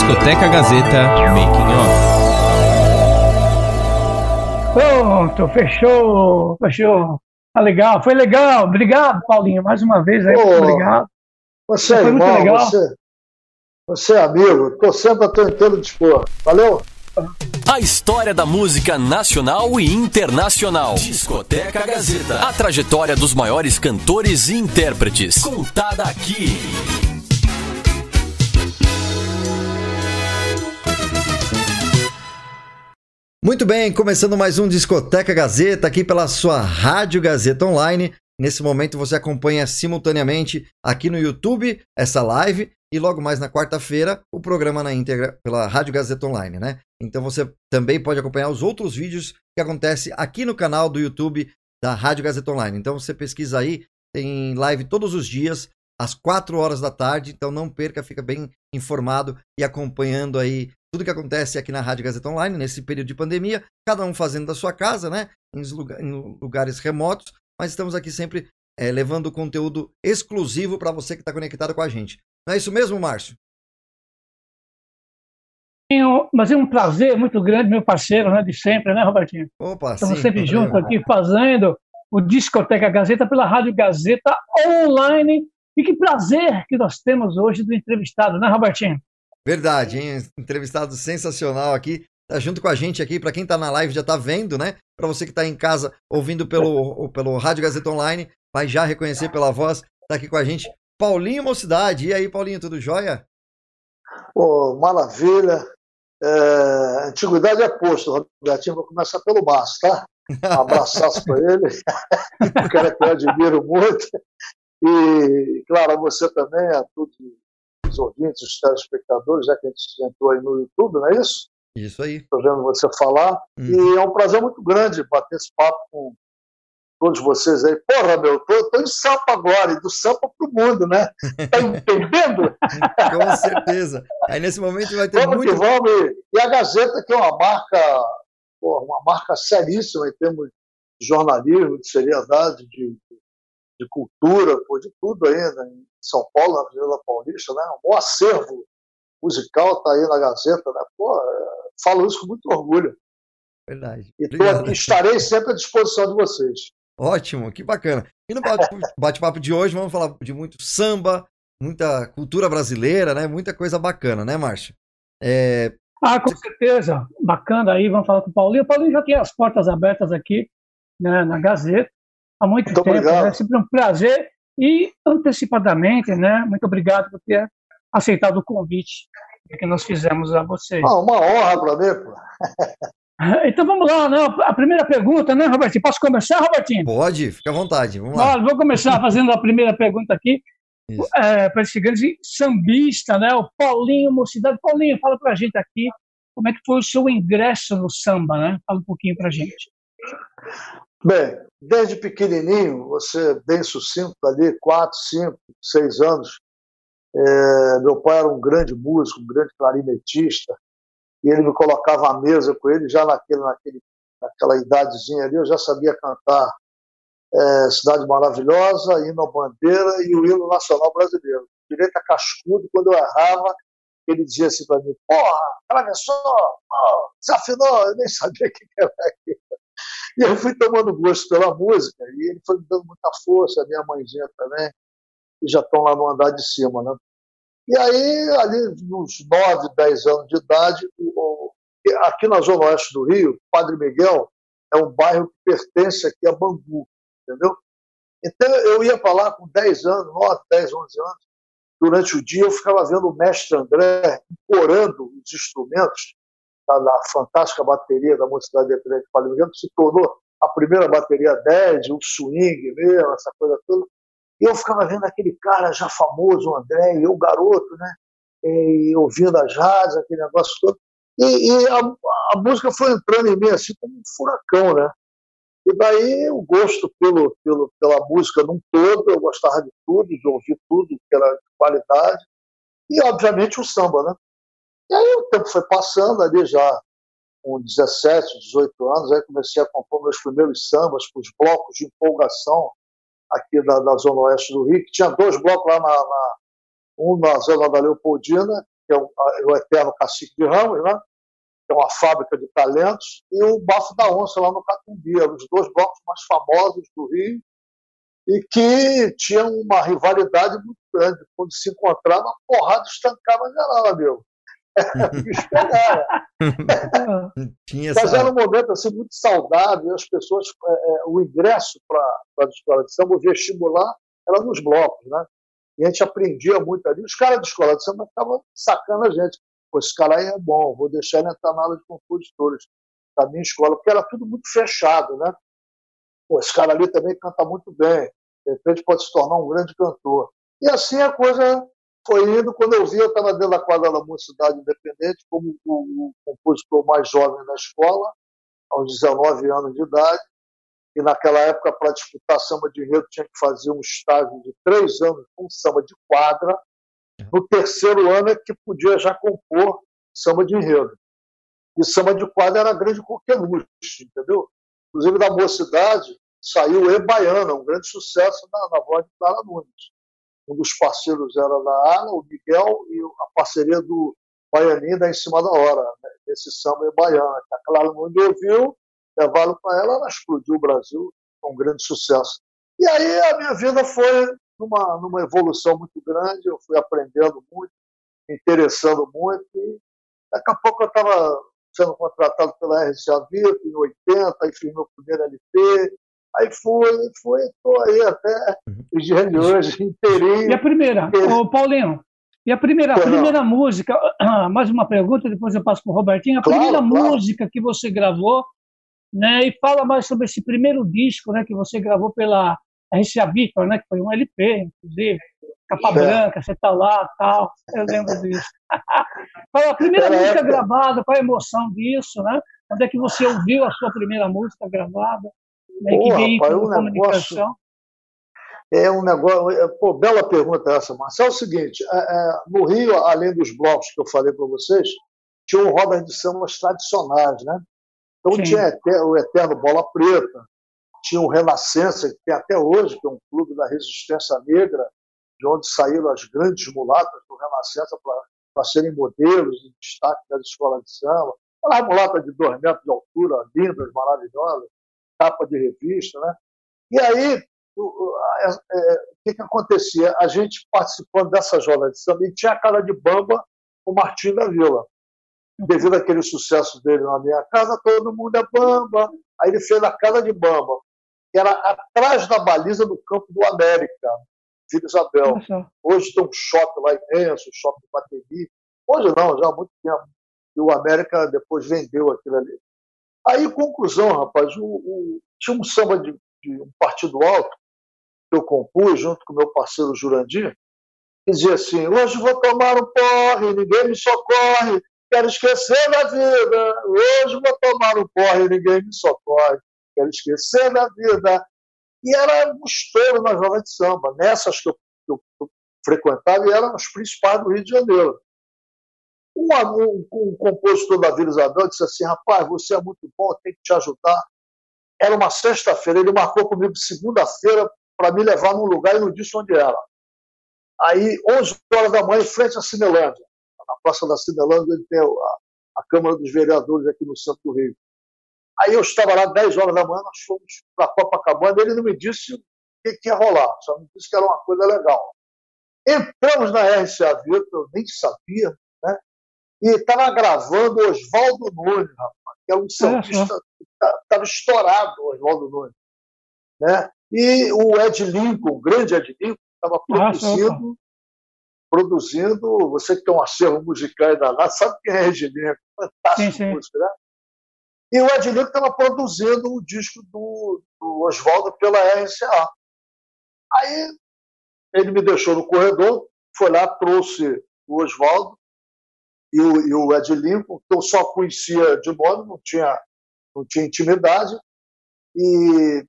Discoteca Gazeta Making Off. Pronto, fechou, fechou. Tá legal, foi legal. Obrigado, Paulinho, mais uma vez aí, oh, obrigado. Você é irmão, muito legal. Você, você é amigo, tô sempre a teu inteiro dispor. Valeu? A história da música nacional e internacional. Discoteca Gazeta. A trajetória dos maiores cantores e intérpretes. Contada aqui. Muito bem, começando mais um Discoteca Gazeta aqui pela sua Rádio Gazeta Online. Nesse momento você acompanha simultaneamente aqui no YouTube essa live e logo mais na quarta-feira o programa na íntegra pela Rádio Gazeta Online, né? Então você também pode acompanhar os outros vídeos que acontecem aqui no canal do YouTube da Rádio Gazeta Online. Então você pesquisa aí, tem live todos os dias às 4 horas da tarde, então não perca, fica bem informado e acompanhando aí tudo que acontece aqui na Rádio Gazeta Online nesse período de pandemia, cada um fazendo da sua casa, né? Em, lugares remotos, mas estamos aqui sempre é, levando conteúdo exclusivo para você que está conectado com a gente. Não é isso mesmo, Márcio? Mas é um prazer muito grande, meu parceiro, né, de sempre, né, Robertinho? Opa, Estamos sim, sempre juntos aqui fazendo o Discoteca Gazeta pela Rádio Gazeta Online. E que prazer que nós temos hoje do entrevistado, né, Robertinho? Verdade, hein? Entrevistado sensacional aqui. Tá junto com a gente aqui. Para quem tá na live já tá vendo, né? Para você que tá em casa ouvindo pelo, pelo Rádio Gazeta Online, vai já reconhecer pela voz. Tá aqui com a gente Paulinho Mocidade. E aí, Paulinho, tudo jóia? Oh, maravilha. É, antiguidade é posto, Robertinho. Vou começar pelo Márcio, tá? Um abraçaço para ele. o cara que eu admiro muito. E, claro, você também, a todos os ouvintes, os telespectadores, já que a gente entrou aí no YouTube, não é isso? Isso aí. Estou vendo você falar. Uhum. E é um prazer muito grande bater esse papo com todos vocês aí. Porra, meu, tô, tô em Sampa agora, e do Sampa pro mundo, né? Tá entendendo? com certeza. Aí nesse momento vai ter vamos muito... Que vamos. E a Gazeta, que é uma marca, porra, uma marca seríssima em termos de jornalismo, de seriedade, de, de cultura, pô, de tudo ainda, né? em São Paulo, na Avenida Paulista, né? Um bom acervo musical está aí na Gazeta, né? Pô, é, falo isso com muito orgulho. Verdade. E aqui, estarei sempre à disposição de vocês. Ótimo, que bacana. E no bate-papo de hoje vamos falar de muito samba, muita cultura brasileira, né? Muita coisa bacana, né, Márcio? É... Ah, com certeza. Bacana aí, vamos falar com o Paulinho. O Paulinho já tem as portas abertas aqui né, na Gazeta há muito, muito tempo. Obrigado. É sempre um prazer. E antecipadamente, né? Muito obrigado por ter aceitado o convite que nós fizemos a vocês. Ah, uma honra para mim, pô. Então vamos lá, né? A primeira pergunta, né, Robertinho? Posso começar, Robertinho? Pode, fica à vontade. Vamos lá. Olha, vou começar fazendo a primeira pergunta aqui. É, para esse grande sambista, né? O Paulinho Mocidade. Paulinho, fala para a gente aqui como é que foi o seu ingresso no samba, né? Fala um pouquinho para a gente. Bem, desde pequenininho, você bem sucinto ali, quatro, cinco, seis anos, é, meu pai era um grande músico, um grande clarinetista, e ele me colocava à mesa com ele, já naquele, naquele, naquela idadezinha ali, eu já sabia cantar é, Cidade Maravilhosa, Hino à Bandeira e o Hino Nacional Brasileiro. Direita cascudo, quando eu errava, ele dizia assim para mim, porra, atravessou, oh, desafinou, eu nem sabia o que era aquilo. E eu fui tomando gosto pela música e ele foi me dando muita força, a minha mãezinha também, e já estão lá no andar de cima, né? E aí, ali nos 9, 10 anos de idade, aqui na zona oeste do Rio, Padre Miguel é um bairro que pertence aqui a Bangu, entendeu? Então eu ia para lá com 10 anos, 9, 10, 11 anos, durante o dia eu ficava vendo o mestre André corando os instrumentos da fantástica bateria da Mocidade Independente de que se tornou a primeira bateria 10, o swing mesmo, essa coisa toda. E eu ficava vendo aquele cara já famoso, o André, e eu garoto, né? E ouvindo as rádios, aquele negócio todo. E, e a, a, música foi entrando em mim assim como um furacão, né? E daí o gosto pelo, pelo, pela música num todo, eu gostava de tudo, de ouvir tudo de qualidade. E, obviamente, o samba, né? E aí o tempo foi passando, ali já com 17, 18 anos, aí comecei a compor meus primeiros sambas para os blocos de empolgação aqui da, da, Zona Oeste do Rio, que tinha dois blocos lá na, na um na Zona da Leopoldina que é o, o Eterno Cacique de Ramos, né? que é uma fábrica de talentos, e o Bafo da Onça, lá no Catumbi, eram os dois blocos mais famosos do Rio, e que tinham uma rivalidade muito grande. Quando se encontrava, a porrada estancava geral, meu. Tinha Mas era um momento assim, muito saudável, as pessoas, é, é, o ingresso para a escola de samba, o vestibular, era nos blocos, né? E a gente aprendia muito ali. Os caras da escola de samba estavam sacando a gente. Pô, esse cara aí é bom, vou deixar ele entrar na aula de compositores da minha escola, porque era tudo muito fechado, né? Pô, esse cara ali também canta muito bem, de repente pode se tornar um grande cantor. E assim a coisa foi indo. Quando eu vi, eu estava dentro da quadra da Mocidade Independente, como o, compositor mais jovem da escola, aos 19 anos de idade. E naquela época, para disputar samba de enredo, tinha que fazer um estágio de três anos com samba de quadra. No terceiro ano é que podia já compor samba de enredo. E samba de quadra era grande coqueluche, entendeu? Inclusive, da mocidade saiu E Baiana, um grande sucesso na, na voz de Clara Nunes um dos parceiros era da Ana, o Miguel, e a parceria do Baianinho da Em Cima da Hora, né, esse samba é baiana, que a Clara Nunes ouviu, levaram para ela, ela explodiu o Brasil, com um grande sucesso. E aí a minha vida foi numa, numa evolução muito grande, eu fui aprendendo muito, me interessando muito, e daqui a pouco eu estava sendo contratado pela RCA VIP em 80, e fiz meu primeiro LP, Aí foi, foi, estou aí até uhum. os dias de hoje, inteirinho. E a primeira, ô Paulinho, e a primeira, a primeira música, mais uma pergunta, depois eu passo para o Robertinho. A claro, primeira claro. música que você gravou, né, e fala mais sobre esse primeiro disco né, que você gravou pela RCA Victor, né, que foi um LP, inclusive, capa é. branca, você está lá tal, eu lembro disso. fala a primeira música época. gravada, qual a emoção disso, né? Onde é que você ouviu a sua primeira música gravada? Pô, que rapaz, um comunicação. É um negócio. É, pô, bela pergunta essa, Marcelo. É o seguinte: é, é, no Rio, além dos blocos que eu falei para vocês, tinha um rodas de sambas tradicionais, né? Então Sim. tinha o Eterno Bola Preta, tinha o Renascença, que tem até hoje, que é um clube da resistência negra, de onde saíram as grandes mulatas do Renascença para serem modelos de destaque das escolas de samba. Aquelas mulatas de dois metros de altura, lindas, maravilhosas capa de revista, né? E aí, o, é, é, que, que acontecia? A gente participando dessa jornada de samba, e tinha a cara de bamba o Martim da Vila. Devido àquele sucesso dele na minha casa, todo mundo é bamba. Aí ele fez a casa de bamba, que era atrás da baliza do campo do América, Vila Isabel. Hoje tem um shopping lá imenso, um shopping Bateria. Hoje não, já há muito tempo. E o América depois vendeu aquilo ali. Aí, conclusão, rapaz, o, o, tinha um samba de, de, um partido alto que eu compus junto com meu parceiro Jurandir, que dizia assim: hoje vou tomar um porre, ninguém me socorre, quero esquecer da vida. Hoje vou tomar um porre, ninguém me socorre, quero esquecer da vida. E era um estouro na jovem de samba, nessas que eu, que eu frequentava, e eram os principais do Rio de Janeiro. Um, um, um compositor da Vila Isabel disse assim: rapaz, você é muito bom, tem que te ajudar. Era uma sexta-feira, ele marcou comigo segunda-feira para me levar num lugar e não disse onde era. Aí, 11 horas da manhã, em frente à Cinelândia, na Praça da Cinelândia, ele tem a, a Câmara dos Vereadores aqui no centro do Rio. Aí eu estava lá 10 horas da manhã, nós fomos para Copacabana, ele não me disse o que, que ia rolar, só me disse que era uma coisa legal. Entramos na RCA Vitor, eu nem sabia, e estava gravando Oswaldo Nunes, rapaz, que é um sambista estava tá, estourado, Oswaldo Nunes. Né? E o Ed Lincoln, o grande Ed Lincoln, estava produzindo, produzindo, você que tem um acervo musical danado, sabe quem é Ed Lincoln? Fantástico sim, sim. música, né? E o Ed Lincoln estava produzindo o disco do, do Oswaldo pela RCA. Aí ele me deixou no corredor, foi lá, trouxe o Oswaldo, e o, e o Ed Lincoln, que eu só conhecia de nome, não tinha, não tinha intimidade, e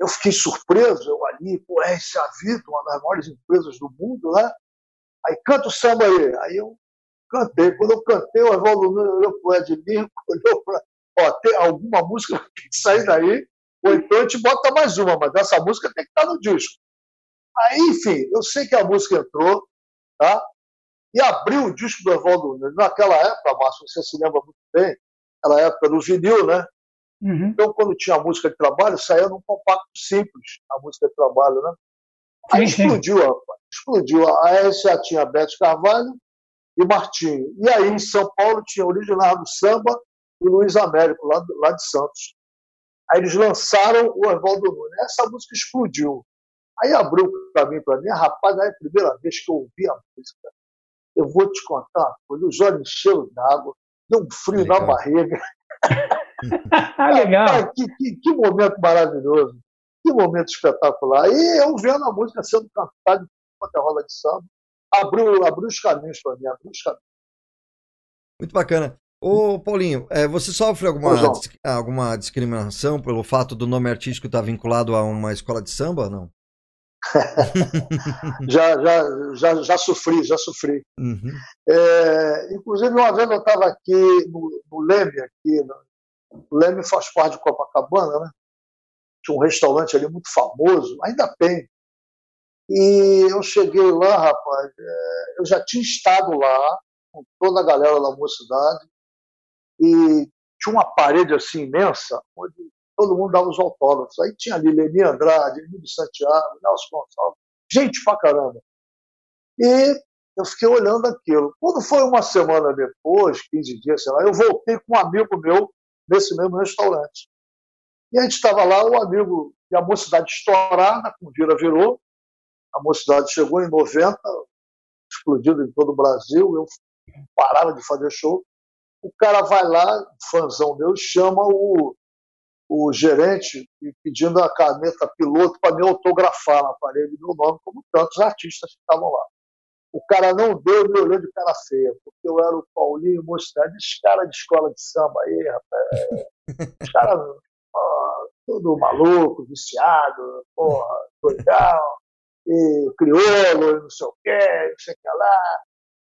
eu fiquei surpreso, eu ali, pô, é esse Avito, uma das maiores empresas do mundo, né? Aí canta o samba aí. Aí eu cantei. Quando eu cantei, o Evaldo olhou para o Ed Lincoln, olhou para. Ó, tem alguma música que tem que sair daí, ou então a gente bota mais uma, mas essa música tem que estar no disco. Aí, enfim, eu sei que a música entrou, tá? E abriu o disco do Evaldo Nunes. Naquela época, Márcio, você se lembra muito bem, aquela época do vinil, né? Uhum. Então, quando tinha música de trabalho, saía num compacto simples, a música de trabalho, né? Aí sim, explodiu, sim. Rapaz, explodiu. A RSA tinha Beto Carvalho e Martinho. E aí, em São Paulo, tinha o Leonardo Samba e Luiz Américo, lá, lá de Santos. Aí eles lançaram o Evaldo Nunes. Essa música explodiu. Aí abriu o caminho para mim. Rapaz, aí é a primeira vez que eu ouvi a música. Eu vou te contar uma Os olhos encheram d'água, deu um frio Legal. na barriga. Legal. que, que, que, momento maravilhoso. Que momento espetacular. E eu vendo a música sendo cantada enquanto a rola de samba, abriu, abriu os caminhos para mim, abriu os caminhos. Muito bacana. Ô, Paulinho, é, você sofre alguma, alguma discriminação pelo fato do nome artístico estar vinculado a uma escola de samba não? já, já, já, já sofri, já sofri. Uhum. É, inclusive, uma vez eu estava aqui no, no Leme, aqui, o Leme faz parte de Copacabana, né? Tinha um restaurante ali muito famoso, ainda tem. E eu cheguei lá, rapaz, é, eu já tinha estado lá, com toda a galera da mocidade, e tinha uma parede assim imensa, onde todo mundo dava os autógrafos. Aí tinha ali Leni Andrade, Emílio Santiago, Nelson Gonçalves, gente pra caramba. E eu fiquei olhando aquilo. Quando foi uma semana depois, 15 dias, sei lá, eu voltei com um amigo meu nesse mesmo restaurante. E a gente estava lá, o amigo, e a mocidade estourada, com vira virou. A mocidade chegou em 90, explodido em todo o Brasil. Eu parava de fazer show. O cara vai lá, fãzão meu, chama o, o gerente pedindo a caneta piloto para me autografar na parede meu nome, como tantos artistas que estavam lá. O cara não deu, me olhou de cara feia, porque eu era o Paulinho Mocidade, esse cara de escola de samba aí, rapaz. Os caras, todo maluco, viciado, porra, doidão, e crioulo, não sei o quê, não sei o que lá.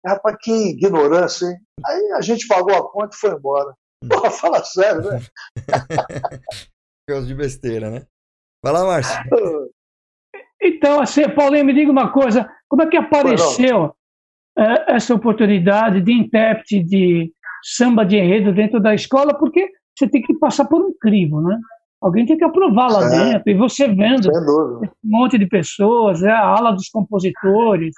Rapaz, que ignorância, hein? Aí a gente pagou a conta e foi embora. Porra, fala sério, né? Coisa de besteira, né? Vai lá, Márcio. Então, assim, Paulinho, me diga uma coisa: como é que apareceu é, essa oportunidade de intérprete de samba de enredo dentro da escola? Porque você tem que passar por um crivo, né? Alguém tem que aprovar lá é, dentro. E você vendo um monte de pessoas, né, a ala dos compositores,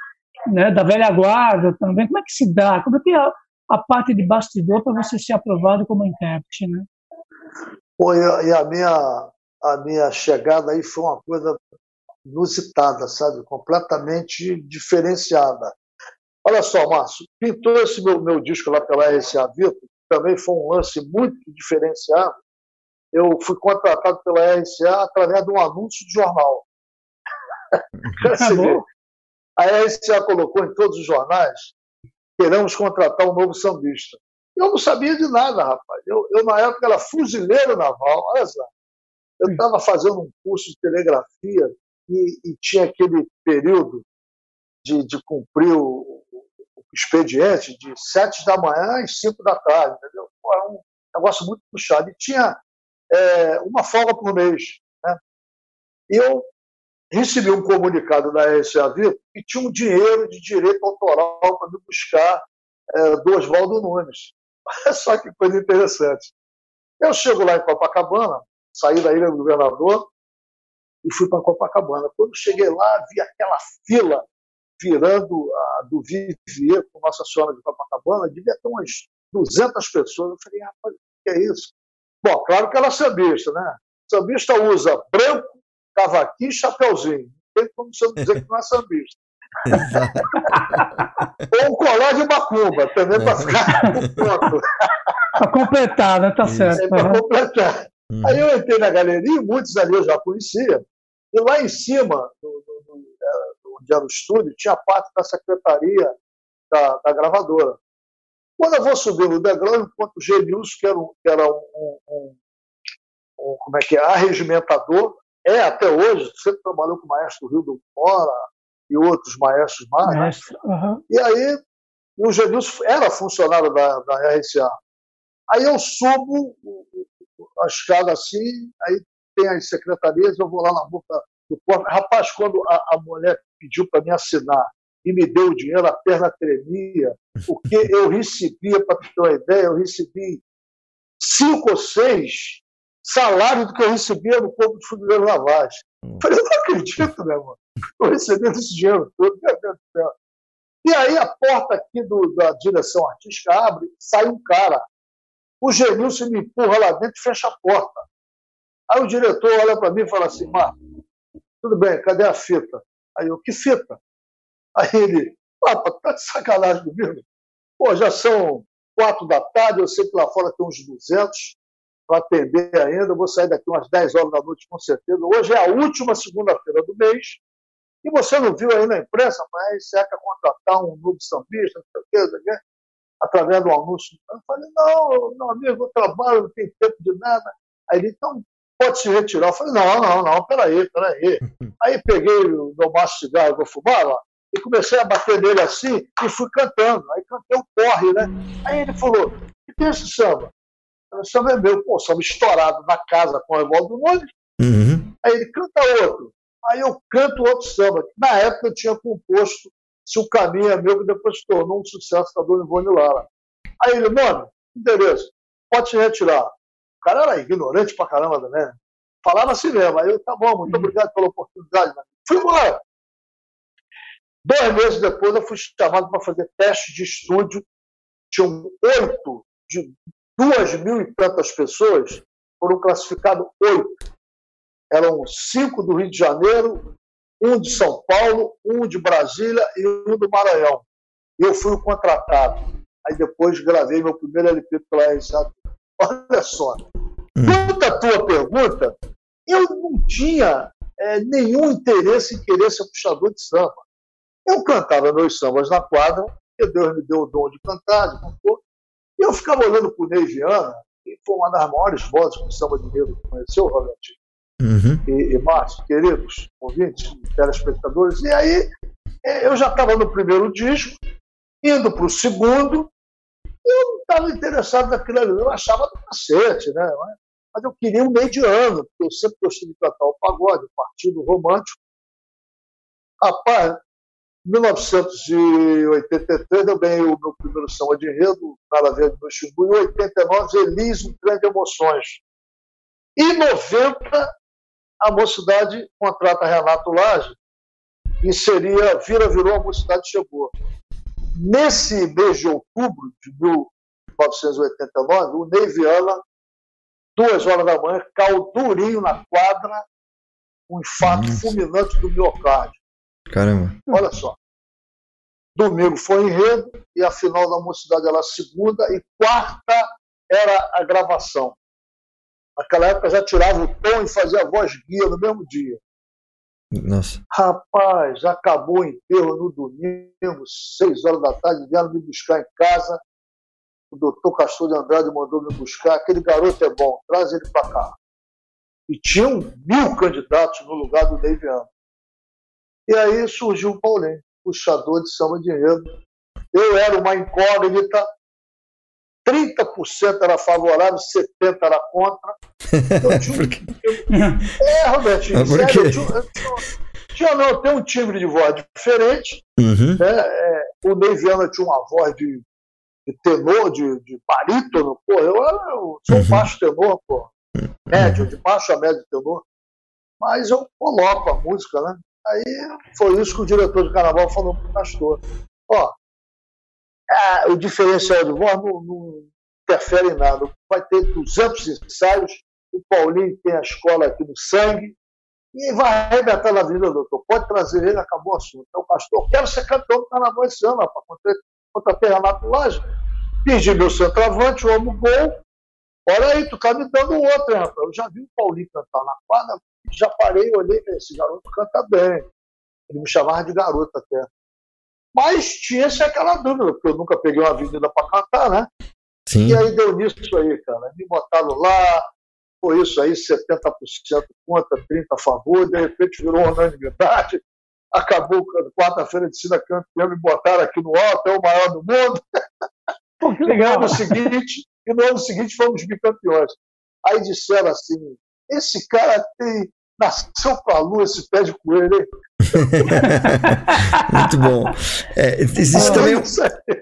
né, da velha guarda também. Como é que se dá? Como é que é a, parte de bastidor para você ser aprovado como intérprete, né? Pô, e a minha, a minha chegada aí foi uma coisa inusitada, sabe? Completamente diferenciada. Olha só, Márcio, pintou esse meu, meu disco lá pela RCA Vitor, também foi um lance muito diferenciado. Eu fui contratado pela RCA através de um anúncio de jornal. a RCA colocou em todos os jornais queremos contratar um novo sambista. Eu não sabia de nada, rapaz. Eu, eu na época, era fuzileiro naval, olha só. Eu estava fazendo um curso de telegrafia e, e tinha aquele período de, de cumprir o, o, expediente de sete da manhã às cinco da tarde, entendeu? Era um negócio muito puxado. E tinha é, uma folga por mês. Né? E eu recebi um comunicado da Vitor que tinha um dinheiro de direito autoral para me buscar é, do Oswaldo Nunes. Só que coisa interessante. Eu chego lá em Copacabana, saí da Ilha do Governador e fui para Copacabana. Quando cheguei lá, vi aquela fila virando a, do Vivier com Nossa Senhora de Copacabana, devia ter umas 200 pessoas. Eu falei, rapaz, o que é isso? Bom, claro que ela é sambista, né? Sambista usa branco, cavaquinho e chapeuzinho. Não tem como você dizer que não é sambista. Ou um colar de macumba, também para ficar pronto. Para completar, né? Tá certo. É, para completar. Uhum. Aí eu entrei na galeria, muitos ali eu já conhecia, e lá em cima, do, do, do, é, onde era o estúdio, tinha parte da secretaria da, da, gravadora. Quando eu vou subir no degrau, eu encontro o Genilson, que era, um, que era um, um, um, como é que é, arregimentador, é até hoje, sempre trabalhou com o maestro Rio do Fora e outros maestros mais. Maestro, uhum. E aí, o Genilson era funcionário da, da RCA. Aí eu subo a escada assim, aí tem as secretarias, eu vou lá na boca do porta. Rapaz, quando a, a mulher pediu para me assinar e me deu o dinheiro, a perna tremia, porque eu recebia, para ter uma ideia, eu recebi cinco ou seis salários do que eu recebia no Corpo de Fuzileiro Lavagem. Hum. Falei, eu não acredito, né, mano? Estou recebendo esse dinheiro todo, meu Deus do céu. E aí a porta aqui do, da direção artística abre, sai um cara. O Genilson me empurra lá dentro e fecha a porta. Aí o diretor olha para mim e fala assim, Marco, tudo bem, cadê a fita? Aí eu, que fita? Aí ele, papa, tá de sacanagem comigo? Pô, já são quatro da tarde, eu sei que lá fora tem uns 200 para atender ainda, eu vou sair daqui umas 10 horas da noite com certeza. Hoje é a última segunda-feira do mês, e você não viu aí na imprensa, mas você quer contratar um novo sambista, não sei o sei o quê, através do anúncio. Eu falei, não, meu amigo, eu trabalho, não tenho tempo de nada. Aí ele, então, pode se retirar. Eu falei, não, não, não, peraí, peraí. Aí peguei o meu maço de cigarro que eu fumava e comecei a bater nele assim e fui cantando. Aí cantei um corre, né? Aí ele falou, o que é esse samba? O samba é meu, pô, samba estourado na casa com o Evaldo Nunes. Uhum. Aí ele canta outro. Aí eu canto outro samba. Na época eu tinha composto Se o Caminho é Meu, que depois se tornou um sucesso da Dona Ivone Lara. Aí ele, mano, endereço, pode se retirar. O cara era ignorante pra caramba também. Né? Falava assim mesmo. Aí eu, tá bom, muito obrigado pela oportunidade. Mano. Fui embora. Dois meses depois eu fui chamado para fazer teste de estúdio. Tinham oito, de duas mil e tantas pessoas, foram classificados oito eram cinco do Rio de Janeiro, um de São Paulo, um de Brasília e um do Maranhão. Eu fui o contratado. Aí depois gravei meu primeiro LP pela RSA. Olha só. Quanto à tua pergunta, eu não tinha é, nenhum interesse em querer ser puxador de samba. Eu cantava meus sambas na quadra, porque Deus me deu o dom de cantar, de compor, eu ficava olhando para o Ney Viana, que foi uma das maiores vozes com samba de negro que conheceu, Robertinho uhum. e, e Márcio, queridos ouvintes, telespectadores. E aí é, eu já estava no primeiro disco, indo para o segundo, e eu não estava interessado naquilo ali, eu achava do cacete, né? Mas eu queria um mediano, porque eu sempre gostei de cantar o pagode, o partido romântico. Rapaz, em 1983 eu ganhei o meu primeiro samba de enredo, Nada Verde no Xingu, em 89 Elis, um trem de emoções. Em 90 a mocidade contrata Renato Lage e seria Vira Virou, a mocidade chegou. Nesse mês de outubro de 1989, o Ney Viana, duas horas da manhã, caiu durinho na quadra, um infarto Nossa. fulminante do miocárdio. Caramba. Olha só. Domingo foi enredo e a final da mocidade era segunda e quarta era a gravação. Naquela época já tirava o tom e fazia a voz guia no mesmo dia. Nossa. Rapaz, acabou o enterro no domingo, seis horas da tarde, vieram me buscar em casa. O doutor Castor de Andrade mandou me buscar. Aquele garoto é bom, traz ele para cá. E tinham mil candidatos no lugar do Neiviano. E aí surgiu o Paulinho, puxador de samba de enredo. Eu era uma incógnita, 30% era favorável, 70% era contra. Eu tinha um... é, Robertinho, sério, eu tinha, eu tinha, tinha, não, tem um timbre de voz diferente. Uhum. Né? É, o Ney Viana tinha uma voz de, de tenor, de, de barítono. Pô, eu, eu sou uhum. baixo tenor, pô. Médio, de baixo a médio tenor. Mas eu coloco a música, né? Aí foi isso que o diretor de carnaval falou pro pastor. Ó, o diferencial de voz não, não, interfere em nada. Vai ter 200 ensaios, o Paulinho tem a escola aqui no sangue, e vai arrebentar na vida, doutor. Pode trazer ele, acabou o assunto. Então, pastor, quero ser campeão do carnaval esse ano, rapaz, contra, contra a Terra Laje. Pedi meu centroavante, o amo gol. Olha aí, tu tá me dando outro, rapaz. Eu já vi o Paulinho cantar na quadra, já parei, olhei e falei, esse garoto canta bem. Ele me chamava de garoto até. Mas tinha-se aquela dúvida, porque eu nunca peguei uma avenida para cantar, né? Sim. E aí deu nisso aí, cara. Me botaram lá, foi isso aí, 70% contra, 30% a favor, de repente virou unanimidade. Acabou quarta-feira de cima campeão, me botaram aqui no alto, é o maior do mundo. Pô, que legal. E no ano seguinte, e no ano seguinte fomos bicampeões. Aí disseram assim: esse cara tem Nasceu pra lua esse pé de coelho, hein? Muito bom. É, existe ah, também.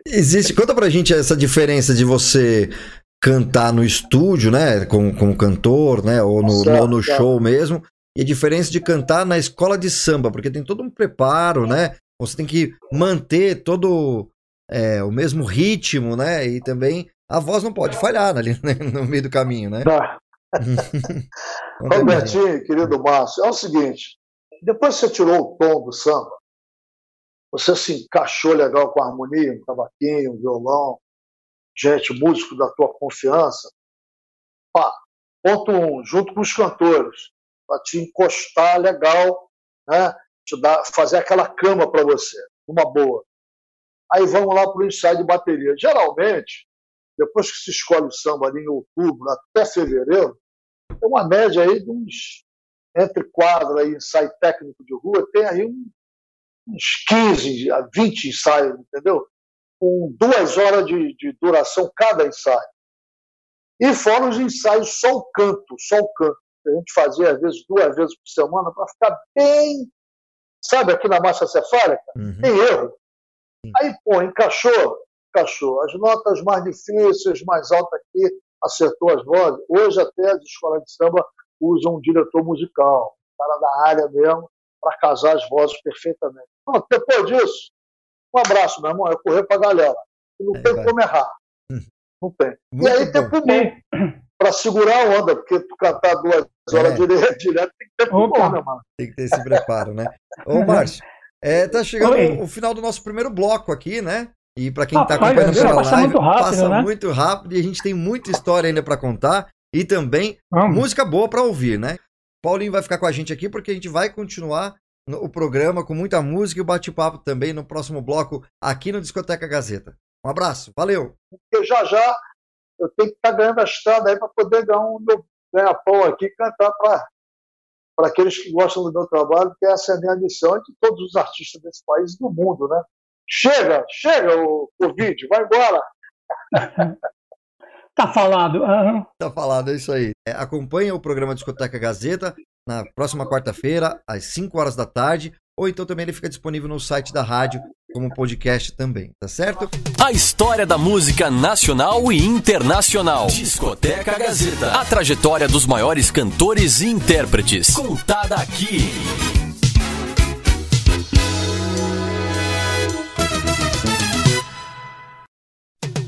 Existe. Conta pra gente essa diferença de você cantar no estúdio, né? Como, como cantor, né? Ou no, certo, no, no show mesmo. E a diferença de cantar na escola de samba, porque tem todo um preparo, né? Você tem que manter todo é, o mesmo ritmo, né? E também a voz não pode falhar ali né? no meio do caminho, né? Tá. Robertinho, querido Márcio, é o seguinte: depois que você tirou o tom do samba, você se encaixou legal com a harmonia, um cavaquinho, um violão, gente, músico da tua confiança. Pá, ponto um, junto com os cantores, para te encostar legal, né? te dar, fazer aquela cama para você, uma boa. Aí vamos lá para o ensaio de bateria. Geralmente, depois que se escolhe o samba ali em outubro até fevereiro, tem uma média aí de uns, entre quadro e ensaio técnico de rua, tem aí uns 15 a 20 ensaios, entendeu? Com duas horas de, de duração cada ensaio. E fora os ensaios só o canto, só o canto. A gente fazia, às vezes, duas vezes por semana para ficar bem, sabe, aqui na massa cefálica, uhum. tem erro. Aí, pô, encaixou, encaixou. As notas mais difíceis, mais altas aqui, acertou as vozes. Hoje até as escolas de samba usam um diretor musical, um cara da área mesmo, para casar as vozes perfeitamente. Então, depois disso, um abraço, meu irmão, é correr para a galera. Não é, tem vai. como errar. Hum. Não tem. Muito e aí tem pulmão para segurar a onda, porque tu cantar duas horas é. direto, direto tem que ter pulmão, meu mano. Tem que ter esse preparo, né? Ô, Márcio, é, tá chegando o, o final do nosso primeiro bloco aqui, né? E para quem está acompanhando pela live, muito rápido, passa né? muito rápido e a gente tem muita história ainda para contar e também Vamos. música boa para ouvir, né? Paulinho vai ficar com a gente aqui porque a gente vai continuar no, o programa com muita música e bate-papo também no próximo bloco aqui no Discoteca Gazeta. Um abraço, valeu. Porque já já eu tenho que estar tá ganhando a estrada aí para poder ganhar um meu ganha-pão aqui e cantar para para aqueles que gostam do meu trabalho, que essa é a minha missão de todos os artistas desse país e do mundo, né? Chega, chega o Covid, vai embora. tá falado. Uhum. Tá falado, é isso aí. É, acompanha o programa Discoteca Gazeta na próxima quarta-feira, às 5 horas da tarde, ou então também ele fica disponível no site da rádio como podcast também, tá certo? A história da música nacional e internacional. Discoteca Gazeta. A trajetória dos maiores cantores e intérpretes. Contada aqui.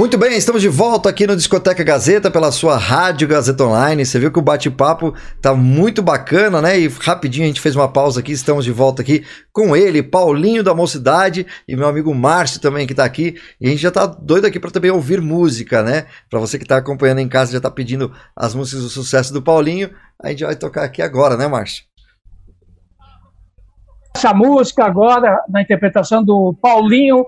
Muito bem, estamos de volta aqui no Discoteca Gazeta pela sua Rádio Gazeta Online. Você viu que o bate-papo tá muito bacana, né? E rapidinho a gente fez uma pausa aqui, estamos de volta aqui com ele, Paulinho da Mocidade e meu amigo Márcio também que tá aqui. E a gente já tá doido aqui para também ouvir música, né? Para você que tá acompanhando em casa já tá pedindo as músicas do sucesso do Paulinho, a gente vai tocar aqui agora, né, Márcio? Essa música agora, na interpretação do Paulinho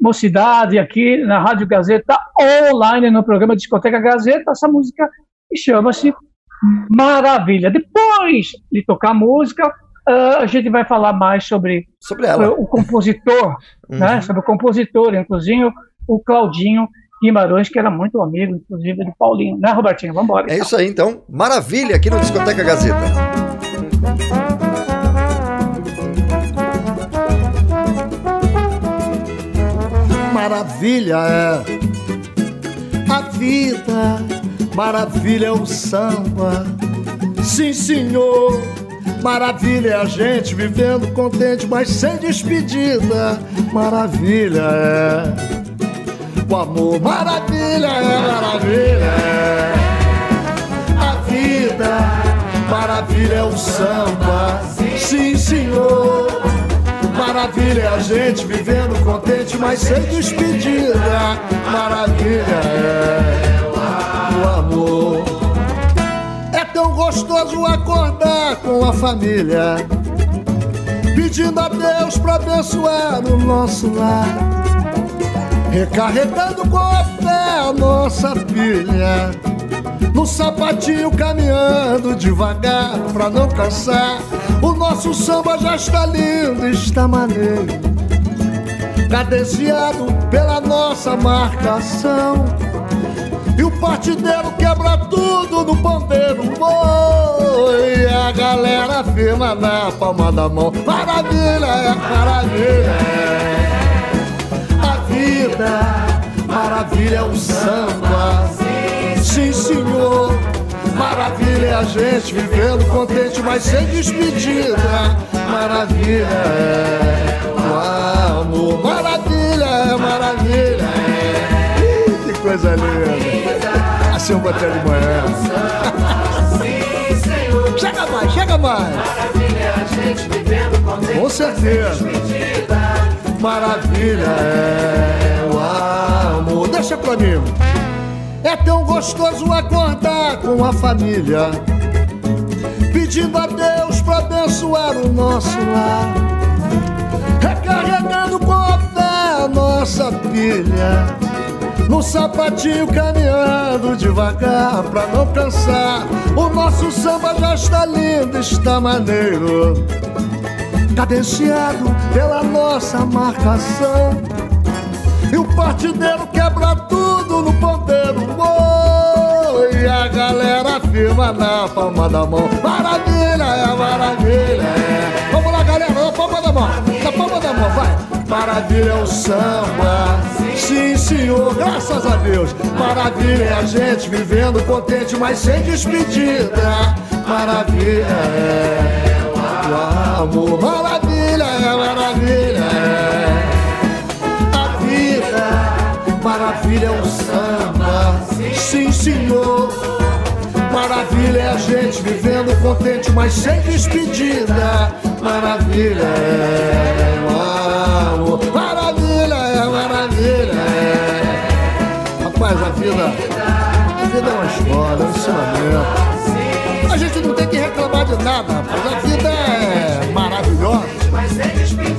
Mocidade aqui na Rádio Gazeta online no programa Discoteca Gazeta. Essa música chama-se Maravilha. Depois de tocar a música, uh, a gente vai falar mais sobre, sobre ela. o compositor, uhum. né? sobre o compositor, inclusive o Claudinho Guimarães, que era muito amigo, inclusive, do Paulinho. Né, Robertinho? Vamos embora. É então. isso aí, então. Maravilha aqui no Discoteca Gazeta. Maravilha é a vida, maravilha é o samba. Sim, senhor, maravilha é a gente vivendo contente, mas sem despedida. Maravilha é o amor, maravilha é, maravilha é a vida, maravilha é o samba. Sim, senhor. Maravilha é a gente vivendo contente, mas sem despedida. Maravilha é o amor. É tão gostoso acordar com a família, pedindo a Deus pra abençoar o nosso lar, recarregando com a fé a nossa filha no sapatinho caminhando devagar pra não cansar. O nosso samba já está lindo, está maneiro, cadenciado pela nossa marcação. E o partideiro quebra tudo no pandeiro. Oi, a galera firma na palma da mão. Maravilha, é maravilha. É. A vida, maravilha é o samba. Sim, senhor. Maravilha é a gente vivendo contente, mas sem despedida. Maravilha é o amor. Maravilha é maravilha. É. que coisa linda assim um bater de manhã. chega mais, chega mais. Maravilha, a gente vivendo contente. Com certeza. Maravilha é o amor. Deixa pra mim. É tão gostoso acordar com a família, pedindo a Deus pra abençoar o nosso lar, recarregando com a fé a nossa pilha no sapatinho caminhando devagar pra não cansar. O nosso samba já está lindo, está maneiro, cadenciado pela nossa marcação. E o partideiro quebra tudo no ponteiro. Oh, e a galera firma na palma da mão. Maravilha, é maravilha. É. Vamos lá, galera, na palma da mão. Na palma da mão, vai. Maravilha é o samba. Sim, senhor, graças a Deus. Maravilha é a gente vivendo contente, mas sem despedida. Maravilha é o amor. Maravilha é maravilha Maravilha é o samba. Sim, senhor. Maravilha é a gente vivendo contente, mas sem despedida. Maravilha é o amor. Maravilha é maravilha. É. Rapaz, a vida, a vida é uma escola, é um ensinamento. A gente não tem que reclamar de nada, rapaz. A vida é maravilhosa.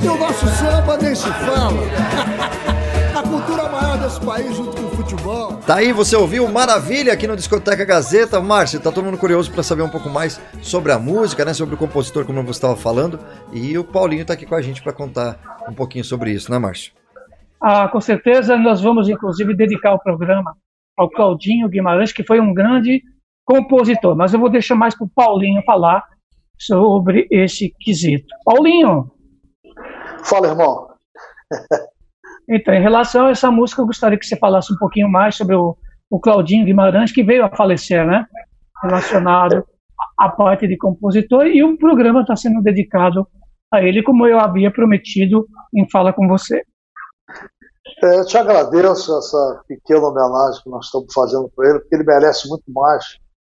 E o nosso samba nem se fala. Desse país junto com o futebol. Tá aí, você ouviu Maravilha aqui no Discoteca Gazeta. Márcio, tá todo mundo curioso para saber um pouco mais sobre a música, né? Sobre o compositor, como você estava falando. E o Paulinho tá aqui com a gente para contar um pouquinho sobre isso, né, Márcio? Ah, com certeza, nós vamos inclusive dedicar o programa ao Claudinho Guimarães, que foi um grande compositor. Mas eu vou deixar mais para o Paulinho falar sobre esse quesito. Paulinho! Fala, irmão. Então, em relação a essa música, eu gostaria que você falasse um pouquinho mais sobre o, o Claudinho Guimarães, que veio a falecer, né? Relacionado à parte de compositor, e o programa está sendo dedicado a ele, como eu havia prometido em fala com você. É, eu te agradeço essa pequena homenagem que nós estamos fazendo para ele, porque ele merece muito mais.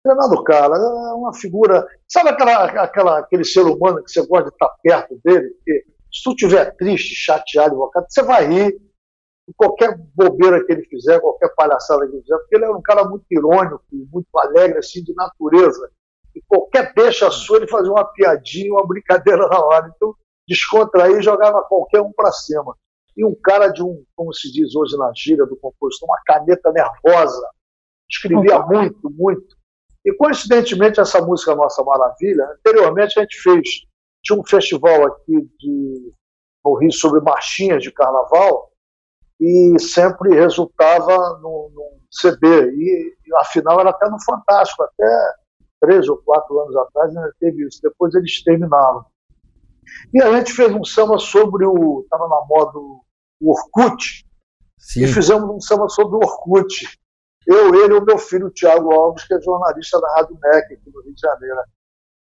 Treinado cara, é uma figura. Sabe aquela, aquela, aquele ser humano que você gosta de estar perto dele? Porque se tu estiver triste, chateado, invocado, você vai rir qualquer bobeira que ele fizer, qualquer palhaçada que ele fizer, porque ele é um cara muito irônico, muito alegre, assim, de natureza. E qualquer deixa sua, ele fazia uma piadinha, uma brincadeira na hora. Então, descontrair e jogava qualquer um para cima e um cara de um, como se diz hoje na gíria do compositor, uma caneta nervosa. Escrevia uhum. muito, muito. E coincidentemente, essa música Nossa Maravilha, anteriormente a gente fez, tinha um festival aqui de, no Rio sobre marchinhas de carnaval, e sempre resultava num, num CD. E, e afinal era até no Fantástico, até três ou quatro anos atrás ainda teve isso. Depois eles terminaram. E a gente fez um samba sobre o. Estava na moda o Orkut, Sim. e fizemos um samba sobre o Orkut. Eu, ele e o meu filho, o Tiago Alves, que é jornalista da Rádio MEC, aqui no Rio de Janeiro.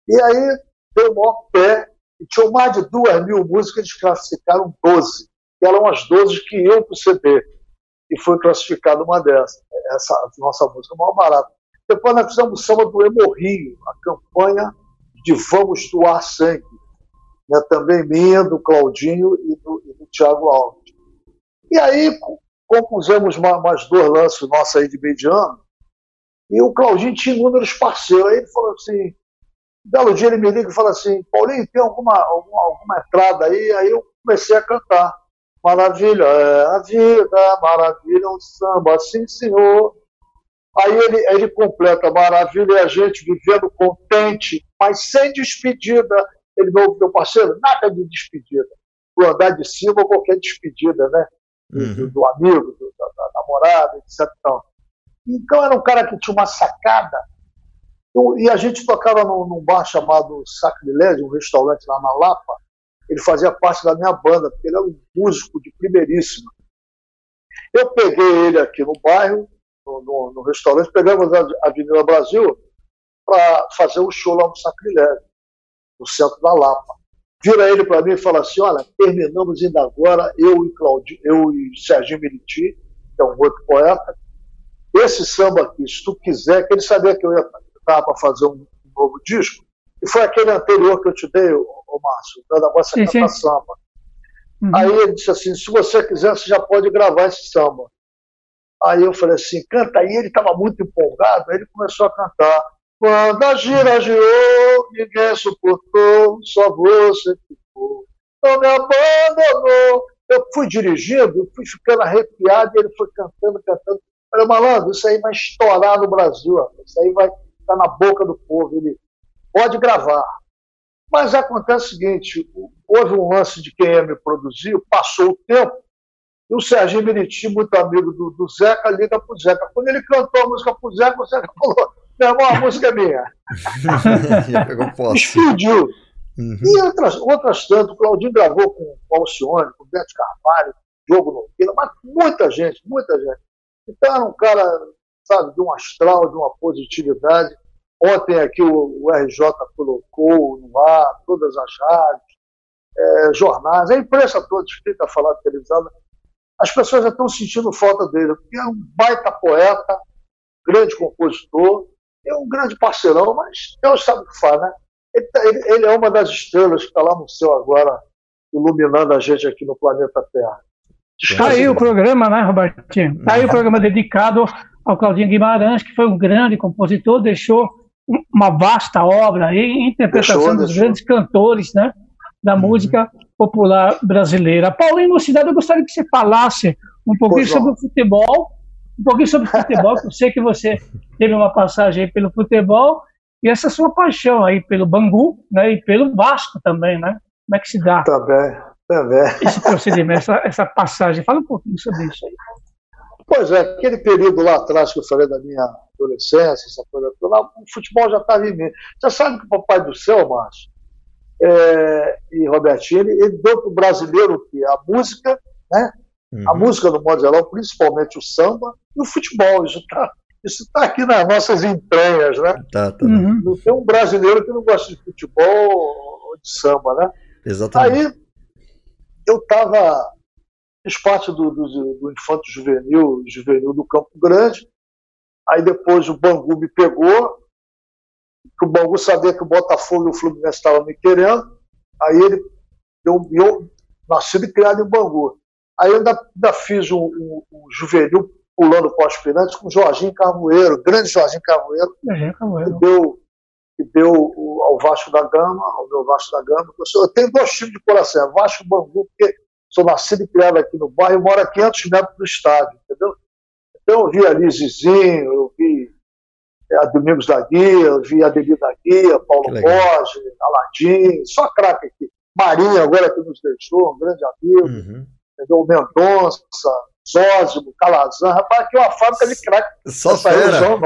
E aí deu o maior pé, e tinham mais de duas mil músicas, eles classificaram 12, que eram as 12 que iam para o CD. E foi classificada uma dessas, essa nossa música, maior barata. Depois nós fizemos o samba do Hemorrio, a campanha de Vamos Doar Sangue, né, também minha, do Claudinho e do, e do Tiago Alves. E aí compusemos mais dois lances nossos aí de mediano, e o Claudinho tinha inúmeros parceiros. Aí ele falou assim, um belo dia ele me liga e fala assim, Paulinho, tem alguma, alguma, alguma entrada aí? Aí eu comecei a cantar. Maravilha é a vida, maravilha é o samba, sim senhor. Aí ele, ele completa maravilha e a gente vivendo contente, mas sem despedida. Ele, meu, meu parceiro, nada de despedida. O andar de cima, qualquer despedida, né? Uhum. Do, do, amigo, do, da, da, namorada, etc. Então era um cara que tinha uma sacada. E a gente tocava num, num bar chamado Sacrilégio, um restaurante lá na Lapa. Ele fazia parte da minha banda, porque ele era um músico de primeiríssima. Eu peguei ele aqui no bairro, no, no, no restaurante, pegamos a Avenida Brasil para fazer um show lá no Sacrilégio, no centro da Lapa. Vira ele para mim e fala assim: Olha, terminamos ainda agora, eu e, Claudio, eu e Serginho Meriti, que é um outro poeta. Esse samba aqui, se tu quiser, que ele sabia que eu ia estar para fazer um, um, novo disco, e foi aquele anterior que eu te dei, o Márcio, da Vossa Canta Samba. Uhum. Aí ele disse assim: se você quiser, você já pode gravar esse samba. Aí eu falei assim: canta aí. Ele estava muito empolgado, aí ele começou a cantar. Quando a gira girou, ninguém suportou, só você ficou. Não me abandonou. Eu fui dirigindo, fui ficando arrepiado e ele foi cantando, cantando. Eu falei, malandro, isso aí vai estourar no Brasil, isso aí vai estar na boca do povo. Ele pode gravar. Mas acontece o seguinte: houve um lance de quem me produziu, passou o tempo, e o Serginho Meriti, muito amigo do, do Zeca, liga para o Zeca. Quando ele cantou a música para o Zeca, o Zeca falou: meu irmão, a música é minha. Explodiu. Uhum. E outras, outras tanto, o Claudinho gravou com o Alcione, com o Beto Carvalho, Diogo Nogueira, mas muita gente, muita gente. Então era um cara, sabe, de um astral, de uma positividade. Ontem aqui o, o RJ colocou no ar todas as rádios, é, jornais, a imprensa toda escrita, falar televisada. As pessoas já estão sentindo falta dele, porque é um baita poeta, grande compositor, é um grande parceirão, mas Deus sabe o que faz, né? Ele, tá, ele, ele é uma das estrelas que está lá no céu agora, iluminando a gente aqui no planeta Terra. Está aí o programa, né, Robertinho? Está aí o programa dedicado ao Claudinho Guimarães, que foi um grande compositor, deixou uma vasta obra em interpretação dos grandes cantores né, da uhum. música popular brasileira. Paulinho Mocidade, eu gostaria que você falasse um pouquinho pois sobre o futebol, um pouquinho sobre o futebol, que eu sei que você teve uma passagem pelo futebol, e essa sua paixão aí pelo Bangu né, e pelo Vasco também, né? Como é que se dá? Também, também. Esse procedimento, essa, essa passagem. Fala um pouquinho sobre isso aí. Pois é, aquele período lá atrás que eu falei da minha adolescência, essa coisa toda, o futebol já estava em mim. Você sabe que o Papai do Céu, Márcio, é, e Robertinho, ele, ele deu para o brasileiro o quê? A música, né? Uhum. A música, no modo geral, principalmente o samba e o futebol. Isso está isso tá aqui nas nossas entranhas, né? Tá, tá. Uhum. Não tem um brasileiro que não gosta de futebol ou de samba, né? Exatamente. Aí eu estava fiz parte do, do, do Infanto Juvenil, Juvenil do Campo Grande. Aí depois o Bangu me pegou, que o Bangu sabia que o Botafogo e o Fluminense estavam me querendo. Aí ele, eu, eu nascido e criado em Bangu. Aí eu ainda, ainda fiz um, um, um juvenil pulando para aspirantes com Jorginho Carvoeiro, grande Jorginho Carvoeiro, que deu, que deu ao Vasco da Gama, ao meu Vasco da Gama. Eu tenho dois tipos de coração, é Vasco e Bangu, porque sou nascido e criado aqui no bairro e moro a 500 metros do estádio, entendeu? Então eu vi ali Zizinho, eu vi é, a Domingos da Guia, eu vi a Ademir da Guia, Paulo Borges, Aladim, só craque aqui. Marinho agora que nos deixou, um grande amigo. Uhum entendeu? Mendonça, Zózimo, Calazan, rapaz, aqui é uma fábrica de crack. Só região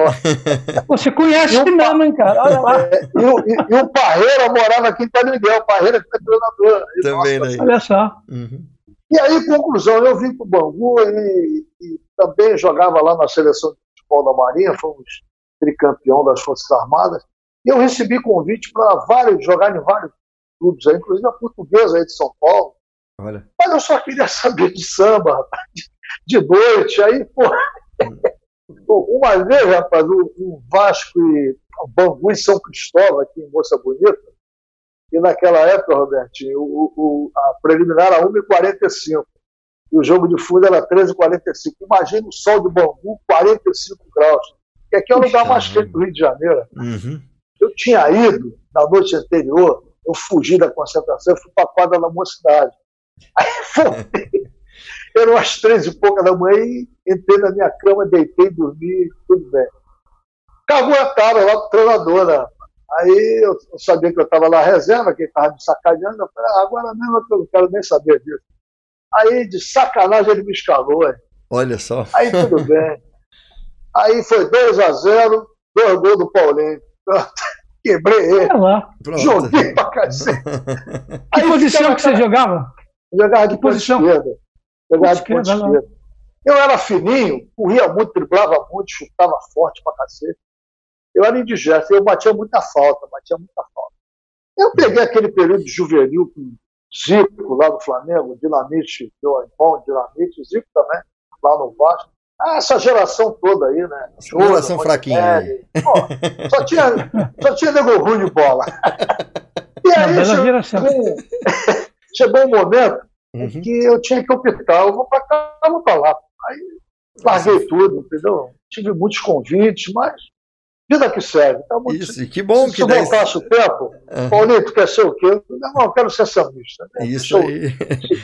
Você conhece o mesmo, hein, cara? Olha lá. É, e, o, e, e, o Parreira morava aqui em Padre Miguel, o Parreira que é treinador. Também, né? Olha só. Uhum. E aí, conclusão, eu vim para o Bangu e, e, também jogava lá na seleção de futebol da Marinha, fomos tricampeão das Forças Armadas, e eu recebi convite para vários, jogar em vários clubes, aí, inclusive a portuguesa aí de São Paulo, Olha. Mas eu só queria saber de samba, rapaz, de noite. Aí, pô, uma vez, rapaz, o, Vasco e Bangu e São Cristóvão, aqui em Moça Bonita, e naquela época, Robertinho, o, o, a preliminar era 1h45 e o jogo de fundo era 13h45. Imagina o sol de Bangu, 45 graus. Que aqui é o lugar mais quente do Rio de Janeiro. Uhum. Eu tinha ido na noite anterior, eu fugi da concentração, fui para a quadra da mocidade. Aí voltei. Eram as três e pouca da manhã e entrei na minha cama, deitei, dormi, tudo bem. caguetaram lá pro treinador, né? Aí eu, sabia que eu estava lá reserva, que ele estava me sacaneando. Eu falei, ah, agora mesmo eu não quero nem saber disso. Aí, de sacanagem, ele me escalou. Olha só. Aí tudo bem. Aí foi 2 a 0 dois gols do Paulinho. Quebrei ele. É lá. Joguei pra cacete. Que posição que você jogava? Jogava de posição esquerda. Jogava de ponta esquerda. Eu era fininho, corria muito, driblava muito, chutava forte pra cacete. Eu era indigesto, eu batia muita falta, batia muita falta. Eu peguei aquele período de juvenil com Zico lá no Flamengo, Dinamite, meu irmão, Dinamite, Zico também, lá no Vasco. Ah, essa geração toda aí, né? Jura, geração fraquinha. Pô, só, tinha, só tinha nego ruim de bola. E aí chegou, chegou um momento uhum. que eu tinha que optar, eu vou para cá, eu vou para lá. Aí larguei tudo, entendeu? Tive muitos convites, mas vida que segue. Então, muito, Isso, que bom se que daí... voltasse o tempo, uhum. Paulinho, tu quer ser o quê? Não, eu quero ser sambista. Né? Isso aí.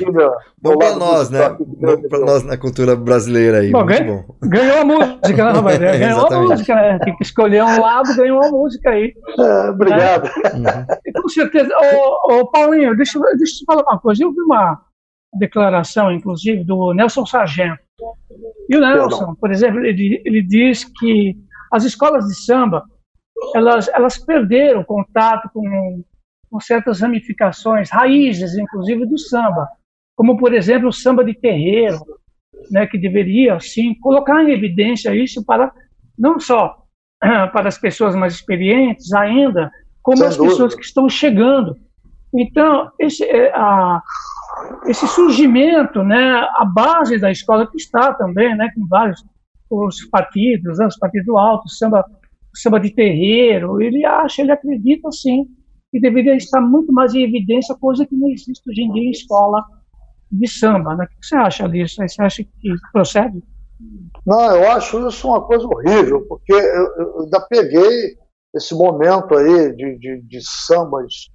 bom para nós, né? Bom para nós na cultura brasileira aí. Bom, ganha, bom. Ganhou a música, né, Rafael? Ganhou a música, né? Tem que escolher um lado, ganhou a música aí. É, obrigado. Né? Uhum. Com certeza. Ô, ô, Paulinho, deixa, deixa eu te falar uma coisa. Eu vi uma declaração, inclusive, do Nelson Sargento. E o Nelson, por exemplo, ele, ele diz que as escolas de samba, elas, elas perderam contato com, com certas ramificações, raízes, inclusive, do samba, como, por exemplo, o samba de terreiro, né, que deveria, sim, colocar em evidência isso para, não só para as pessoas mais experientes ainda, como Sem as dúvida. pessoas que estão chegando. Então, esse, é, a, esse surgimento, né, a base da escola que está também, né, com vários os partidos, né, os partidos altos, samba, samba de terreiro, ele acha, ele acredita sim que deveria estar muito mais em evidência, coisa que não existe hoje em dia em escola de samba. Né? O que você acha disso? Você acha que procede? Não, eu acho isso uma coisa horrível, porque eu, ainda peguei esse momento aí de, de, de sambas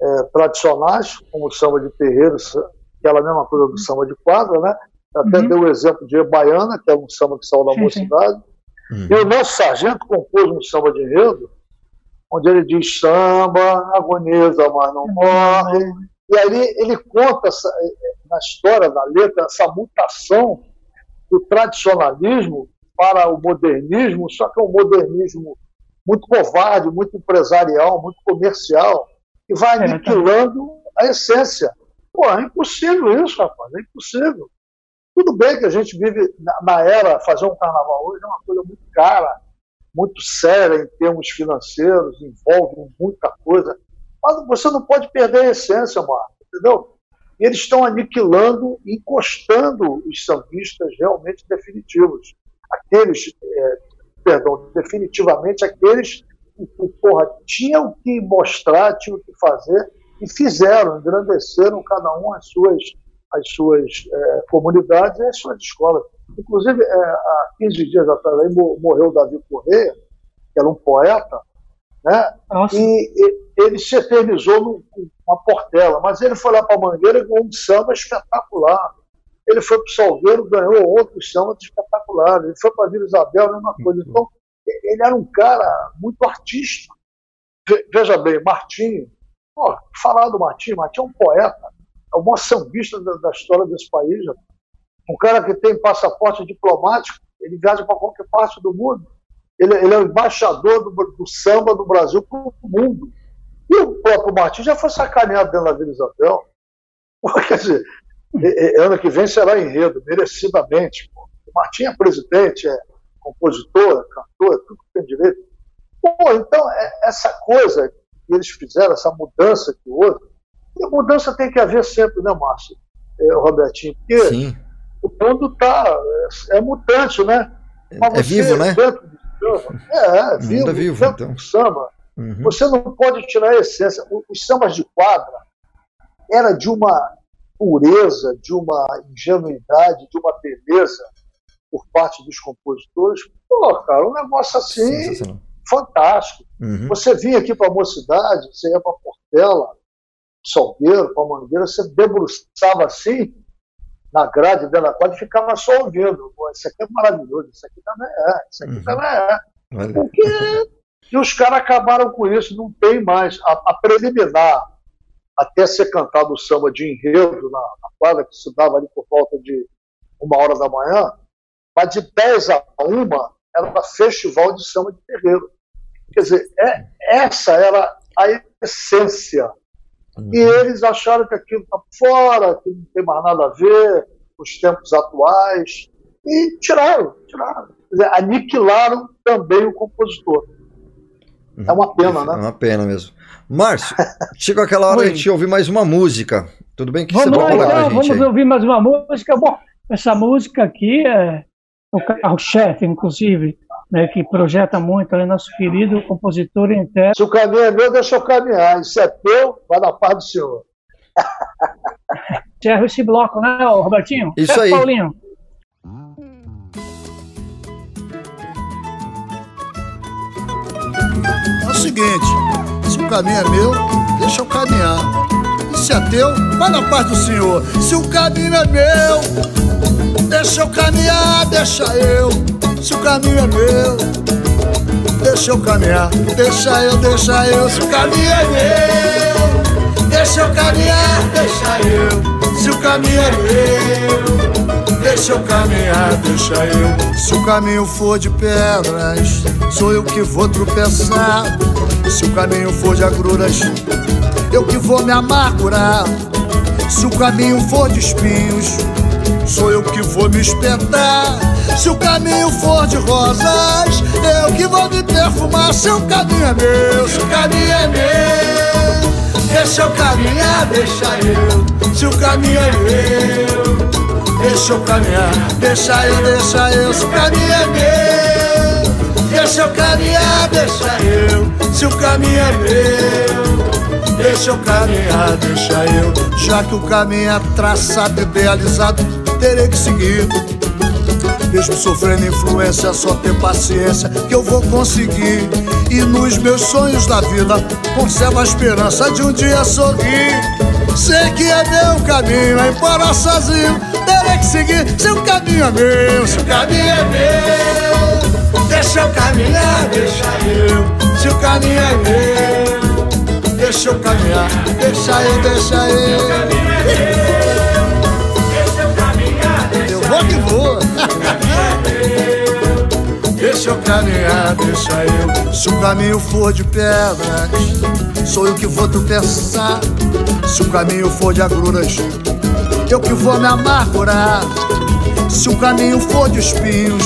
é, tradicionais, como o samba de terreiro, aquela mesma coisa do samba de quadra, né? Até uhum. deu o exemplo de Baiana, que é um samba que saiu da mocidade. Uhum. E o nosso sargento compôs um samba de enredo, onde ele diz samba, agoniza, mas não morre. E aí ele conta essa, eh, eh, na história, na letra, essa mutação do tradicionalismo para o modernismo, só que é um modernismo muito covarde, muito empresarial, muito comercial, que vai aniquilando a essência. Pô, é impossível isso, rapaz, é impossível. Tudo bem que a gente vive na era, fazer um carnaval hoje é uma coisa muito cara, muito séria em termos financeiros, envolve muita coisa, mas você não pode perder a essência, Marco, entendeu? E eles estão aniquilando, encostando os sambistas realmente definitivos. Aqueles, é, perdão, definitivamente aqueles que, porra, tinham que mostrar, tinham que fazer, e fizeram, engrandeceram cada um as suas as suas é, comunidades e as suas escolas. Inclusive, é, há 15 dias atrás aí, morreu Davi Correia, que era um poeta, né? e, e ele se eternizou numa portela, mas ele foi lá para Mangueira e ganhou um samba espetacular. Ele foi para o Salgueiro, ganhou outros sambas espetaculares. Ele foi para Vila Isabel, a mesma coisa. Então, ele era um cara muito artista. Veja bem, Martinho, ó, falar do Martinho, Martinho é um poeta é o maior sambista da, da história desse país. Já. Um cara que tem passaporte diplomático, ele viaja para qualquer parte do mundo. Ele, ele é o embaixador do, do samba do Brasil para o mundo. E o próprio Martins já foi sacaneado dentro da Vila Isabel. Quer dizer, ano que vem será enredo, merecidamente. Pô. O Martins é presidente, é compositor, é cantor, é tudo que tem direito. Pô, então, é, essa coisa que eles fizeram, essa mudança que houve, e a mudança tem que haver sempre, né, Márcio? É, Robertinho? Porque Sim. o mundo está. É, é, mutante, né? Mas é vivo, né? Samba, é, é vivo. É vivo então. samba. Uhum. Você não pode tirar a essência. Os sambas de quadra era de uma pureza, de uma ingenuidade, de uma beleza por parte dos compositores. Pô, cara, um negócio assim fantástico. Uhum. Você vinha aqui para a mocidade, você ia para Portela, Salgueiro, com a Mangueira, você debruçava assim na grade dentro da quadra e ficava só ouvindo. Pô, isso aqui é maravilhoso, isso aqui também é, isso aqui uhum. também é. Porque e os caras acabaram com isso, não tem mais. A, a, preliminar, até ser cantado o samba de enredo na, na quadra, que se dava ali por volta de uma hora da manhã, mas de 10 a 1 era festival de samba de terreiro. Quer dizer, é, essa era a essência. Uhum. E eles acharam que aquilo está fora, que não tem mais nada a ver com os tempos atuais, e tiraram, tiraram. Quer dizer, aniquilaram também o compositor. É uma pena, né? É uma pena mesmo. Márcio, chegou aquela hora de te ouvir mais uma música. Tudo bem que vamos você vai falar então, Vamos aí? ouvir mais uma música. Bom, essa música aqui é o carro-chefe, inclusive, né, que projeta muito ali nosso querido compositor interno. Se o caminho é meu, deixa eu caminhar. Se é teu, vai na paz do Senhor. Encerra esse bloco, né, Robertinho? Isso aí. Paulinho. É o seguinte, se o caminho é meu, deixa eu caminhar. E se é teu, vai na paz do Senhor. Se o caminho é meu, deixa eu caminhar, deixa eu. Se o caminho é meu, deixa eu caminhar, deixa eu, deixa eu. Se o caminho é meu, deixa eu caminhar, deixa eu. Se o caminho é meu, deixa eu caminhar, deixa eu. Se o caminho for de pedras, sou eu que vou tropeçar. Se o caminho for de agruras, eu que vou me amargurar. Se o caminho for de espinhos, sou eu que vou me espetar. Se o caminho for de rosas, eu que vou me perfumar. Se o caminho é meu, o caminho é meu, deixa eu caminhar, deixa eu. Se o caminho é meu, deixa eu caminhar, deixa eu, deixa eu. Se o caminho é meu, deixa eu caminhar, deixa eu. Se o caminho é meu, deixa eu caminhar, deixa eu. Já que o caminho é traçado, idealizado, terei que seguir mesmo sofrendo influência, só ter paciência que eu vou conseguir. E nos meus sonhos da vida, conservo a esperança de um dia sorrir. Sei que é meu caminho, é embora sozinho, terei que seguir. Seu caminho é meu, seu caminho é meu. Deixa eu caminhar, deixa eu. Se o caminho é meu, deixa eu caminhar, deixa eu, deixa eu. Deixa eu caminhar, deixa eu. Se o caminho for de pedras, sou eu que vou tropeçar. Se o caminho for de agruras, eu que vou me amargurar. Se o caminho for de espinhos,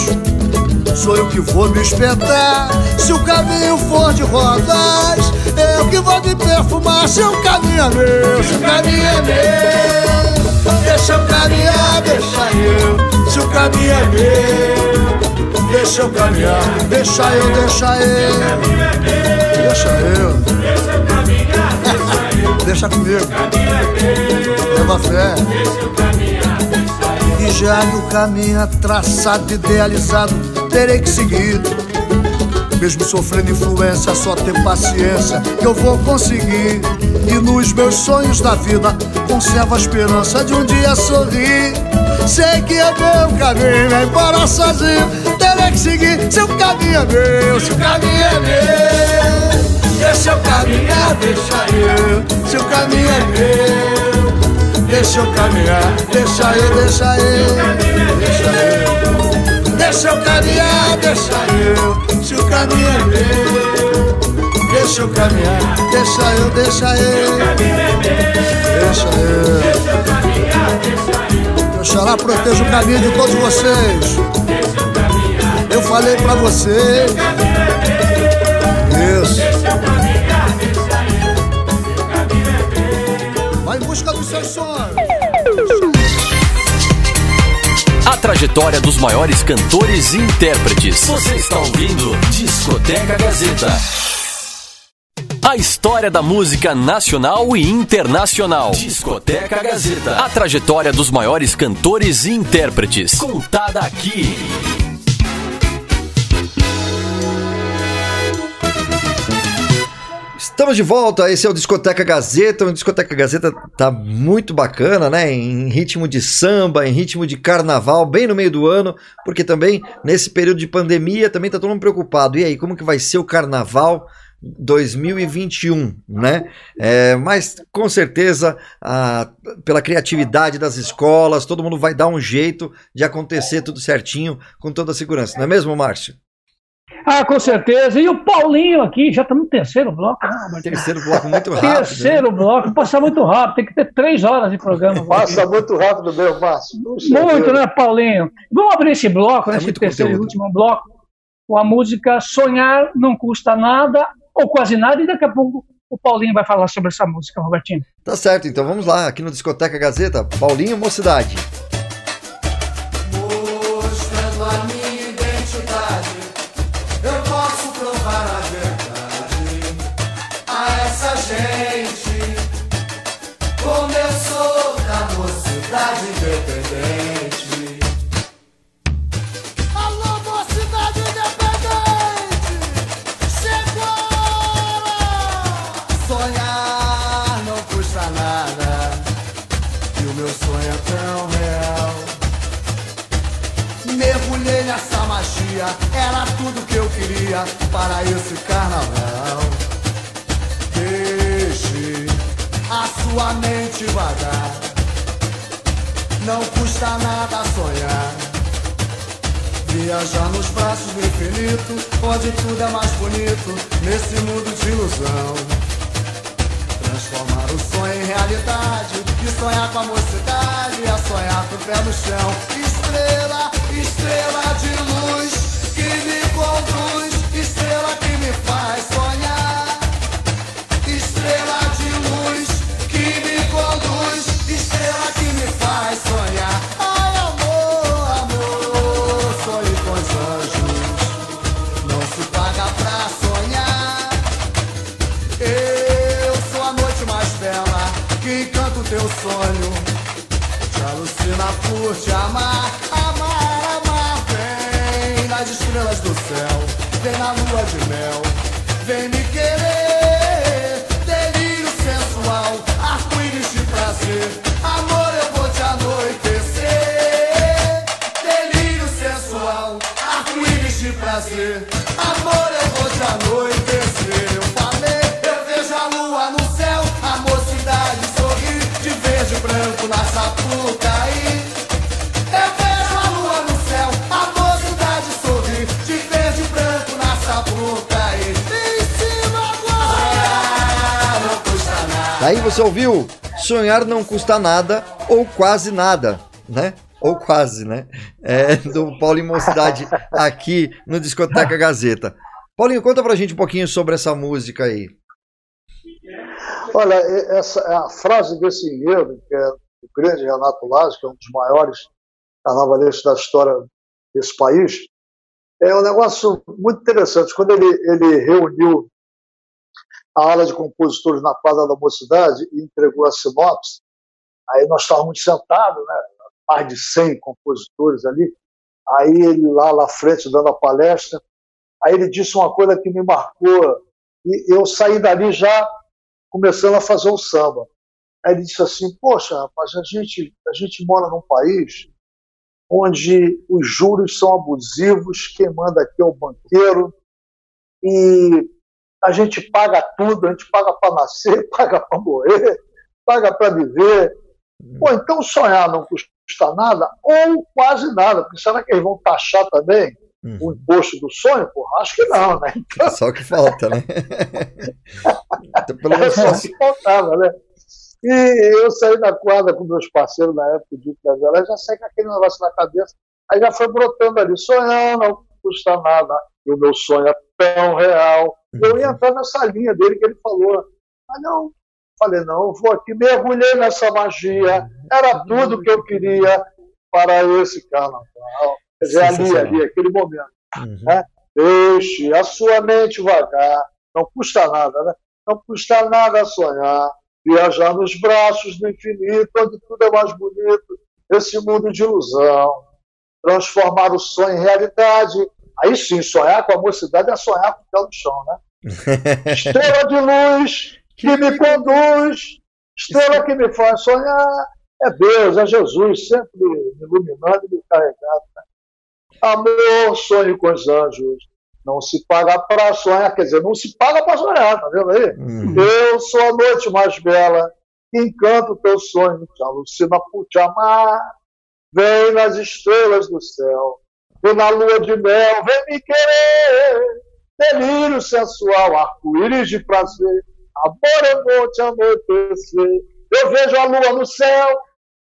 sou eu que vou me espetar. Se o caminho for de rosas, eu que vou me perfumar. Se o caminho é meu, se o caminho é meu, deixa eu caminhar, deixa eu. Se o caminho é meu, deixa eu caminhar, deixa eu, deixa eu. Deixa eu. Deixa eu caminhar, deixa eu. Deixa comigo. Leva fé. E já que o caminho é traçado, idealizado, terei que seguir. Mesmo sofrendo influência, só ter paciência que eu vou conseguir. E nos meus sonhos da vida, conservo a esperança de um dia sorrir. Sei que é meu caminho, é embora sozinho, terei que seguir. Seu caminho é meu, seu caminho é meu. Deixa eu caminhar, deixa eu. Seu caminho é meu. Deixa eu caminhar, deixa eu, deixa eu. Deixa eu. Deixa eu caminhar, deixa eu. Se o caminho é meu. Deixa eu caminhar, deixa eu, deixa eu. Deixa eu. Deixa eu caminhar, deixa eu. Oxalá proteja o caminho de todos vocês. Falei pra você. Isso. Vai em busca dos seus sonhos. A trajetória dos maiores cantores e intérpretes. Você está ouvindo Discoteca Gazeta. A história da música nacional e internacional. Discoteca Gazeta. A trajetória dos maiores cantores e intérpretes. Contada aqui. Estamos de volta, esse é o Discoteca Gazeta. O Discoteca Gazeta tá muito bacana, né? Em ritmo de samba, em ritmo de carnaval, bem no meio do ano, porque também nesse período de pandemia também tá todo mundo preocupado. E aí, como que vai ser o carnaval 2021, né? É, mas com certeza, a, pela criatividade das escolas, todo mundo vai dar um jeito de acontecer tudo certinho, com toda a segurança, não é mesmo, Márcio? Ah, com certeza. E o Paulinho aqui, já está no terceiro bloco. Né, terceiro bloco muito rápido. Terceiro né? bloco, passa muito rápido, tem que ter três horas de programa. Passa muito rápido meu Márcio. Muito, né, Paulinho? Vamos abrir esse bloco, né, é esse terceiro conteúdo. e último bloco, com a música Sonhar Não Custa Nada, ou quase nada, e daqui a pouco o Paulinho vai falar sobre essa música, Robertinho. Tá certo, então vamos lá, aqui no Discoteca Gazeta, Paulinho Mocidade. Queria para esse carnaval. Deixe a sua mente vagar, não custa nada sonhar. Viajar nos braços do infinito, onde tudo é mais bonito, nesse mundo de ilusão. Transformar o sonho em realidade, e sonhar com a mocidade, é sonhar com o pé no chão. Estrela. Estrela de luz que me conduz, sonho, te por te amar. Estrelas do céu, vem na lua de mel, vem me querer. Delírio sensual, arco-íris de prazer, Aí você ouviu Sonhar Não Custa Nada ou Quase Nada, né? Ou quase, né? É, do Paulinho Mocidade aqui no Discoteca Gazeta. Paulinho, conta pra gente um pouquinho sobre essa música aí. Olha, essa, a frase desse enredo, que é o grande Renato Lage, que é um dos maiores carnavalistas da história desse país, é um negócio muito interessante. Quando ele, ele reuniu a ala de compositores na Praça da Mocidade e entregou a sinopse. Aí nós estávamos sentados, né, mais de 100 compositores ali. Aí ele lá na frente dando a palestra. Aí ele disse uma coisa que me marcou e eu saí dali já começando a fazer o samba. Aí ele disse assim: Poxa, rapaz, a gente, a gente mora num país onde os juros são abusivos, quem manda aqui é o banqueiro, e a gente paga tudo, a gente paga para nascer, paga para morrer, paga para viver. Pô, então sonhar não custa nada, ou quase nada, porque será que eles vão taxar também uhum. o imposto do sonho? Pô, acho que não, né? Então... Só que falta, né? então, pelo menos é só que faltava, né? E eu saí da quadra com meus parceiros na época de Casela, já saí com aquele negócio na cabeça, aí já foi brotando ali, sonhar não custa nada, e o meu sonho é tão real, eu ia entrar nessa linha dele que ele falou. Mas não, falei, não, eu vou aqui, mergulhei nessa magia, era tudo que eu queria para esse carnaval. Quer dizer, ali, ali, aquele momento. Uhum. Né? Deixe a sua mente vagar, não custa nada, né? Não custa nada sonhar, viajar nos braços do infinito, onde tudo é mais bonito, esse mundo de ilusão, transformar o sonho em realidade, Aí sim, sonhar com a mocidade é sonhar com o pé no chão, né? Estrela de luz que me conduz, estrela que me faz sonhar. É Deus, é Jesus, sempre me iluminando e me carregando. Né? Amor, sonho com os anjos. Não se paga para sonhar, quer dizer, não se paga para sonhar, tá vendo aí? Uhum. Eu sou a noite mais bela, encanto teu sonho, te alucina por te amar. Vem nas estrelas do céu, vem na lua de mel, vem me querer. Delírio sensual, arco-íris de prazer, amor é bom te anoitecer. Eu vejo a lua no céu,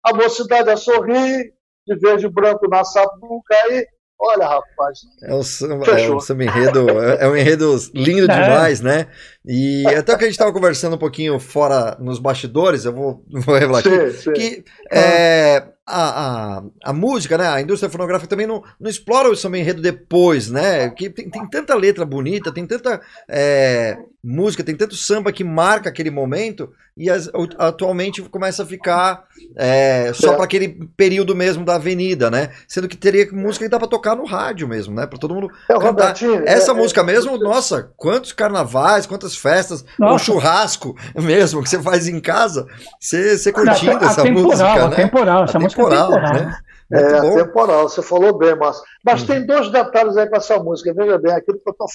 a mocidade a sorrir, de verde e branco na sapuca aí. Olha, rapaz. É um samba, é um samba enredo, é, é um enredo lindo é. demais, né? E até que a gente estava conversando um pouquinho fora nos bastidores, eu vou, vou revelar sim, aqui, sim. que é, a, a, a, música, né, a indústria fonográfica também não, não explora o samba enredo depois, né? Que tem, tem tanta letra bonita, tem tanta é, música, tem tanto samba que marca aquele momento e as, atualmente começa a ficar é, só para aquele período mesmo da avenida, né? Sendo que teria música que dá para tocar no rádio mesmo, né? Para todo mundo é, cantar. Essa é, música é, mesmo, nossa, quantos carnavais, quantas festas, nossa. um churrasco mesmo que você faz em casa, você, você curtindo essa música, né? Temporal, essa música temporal, temporal. né? é, bom. temporal, você falou bem, Márcio. Mas uhum. tem dois detalhes aí com essa música, veja bem, aquilo que eu estou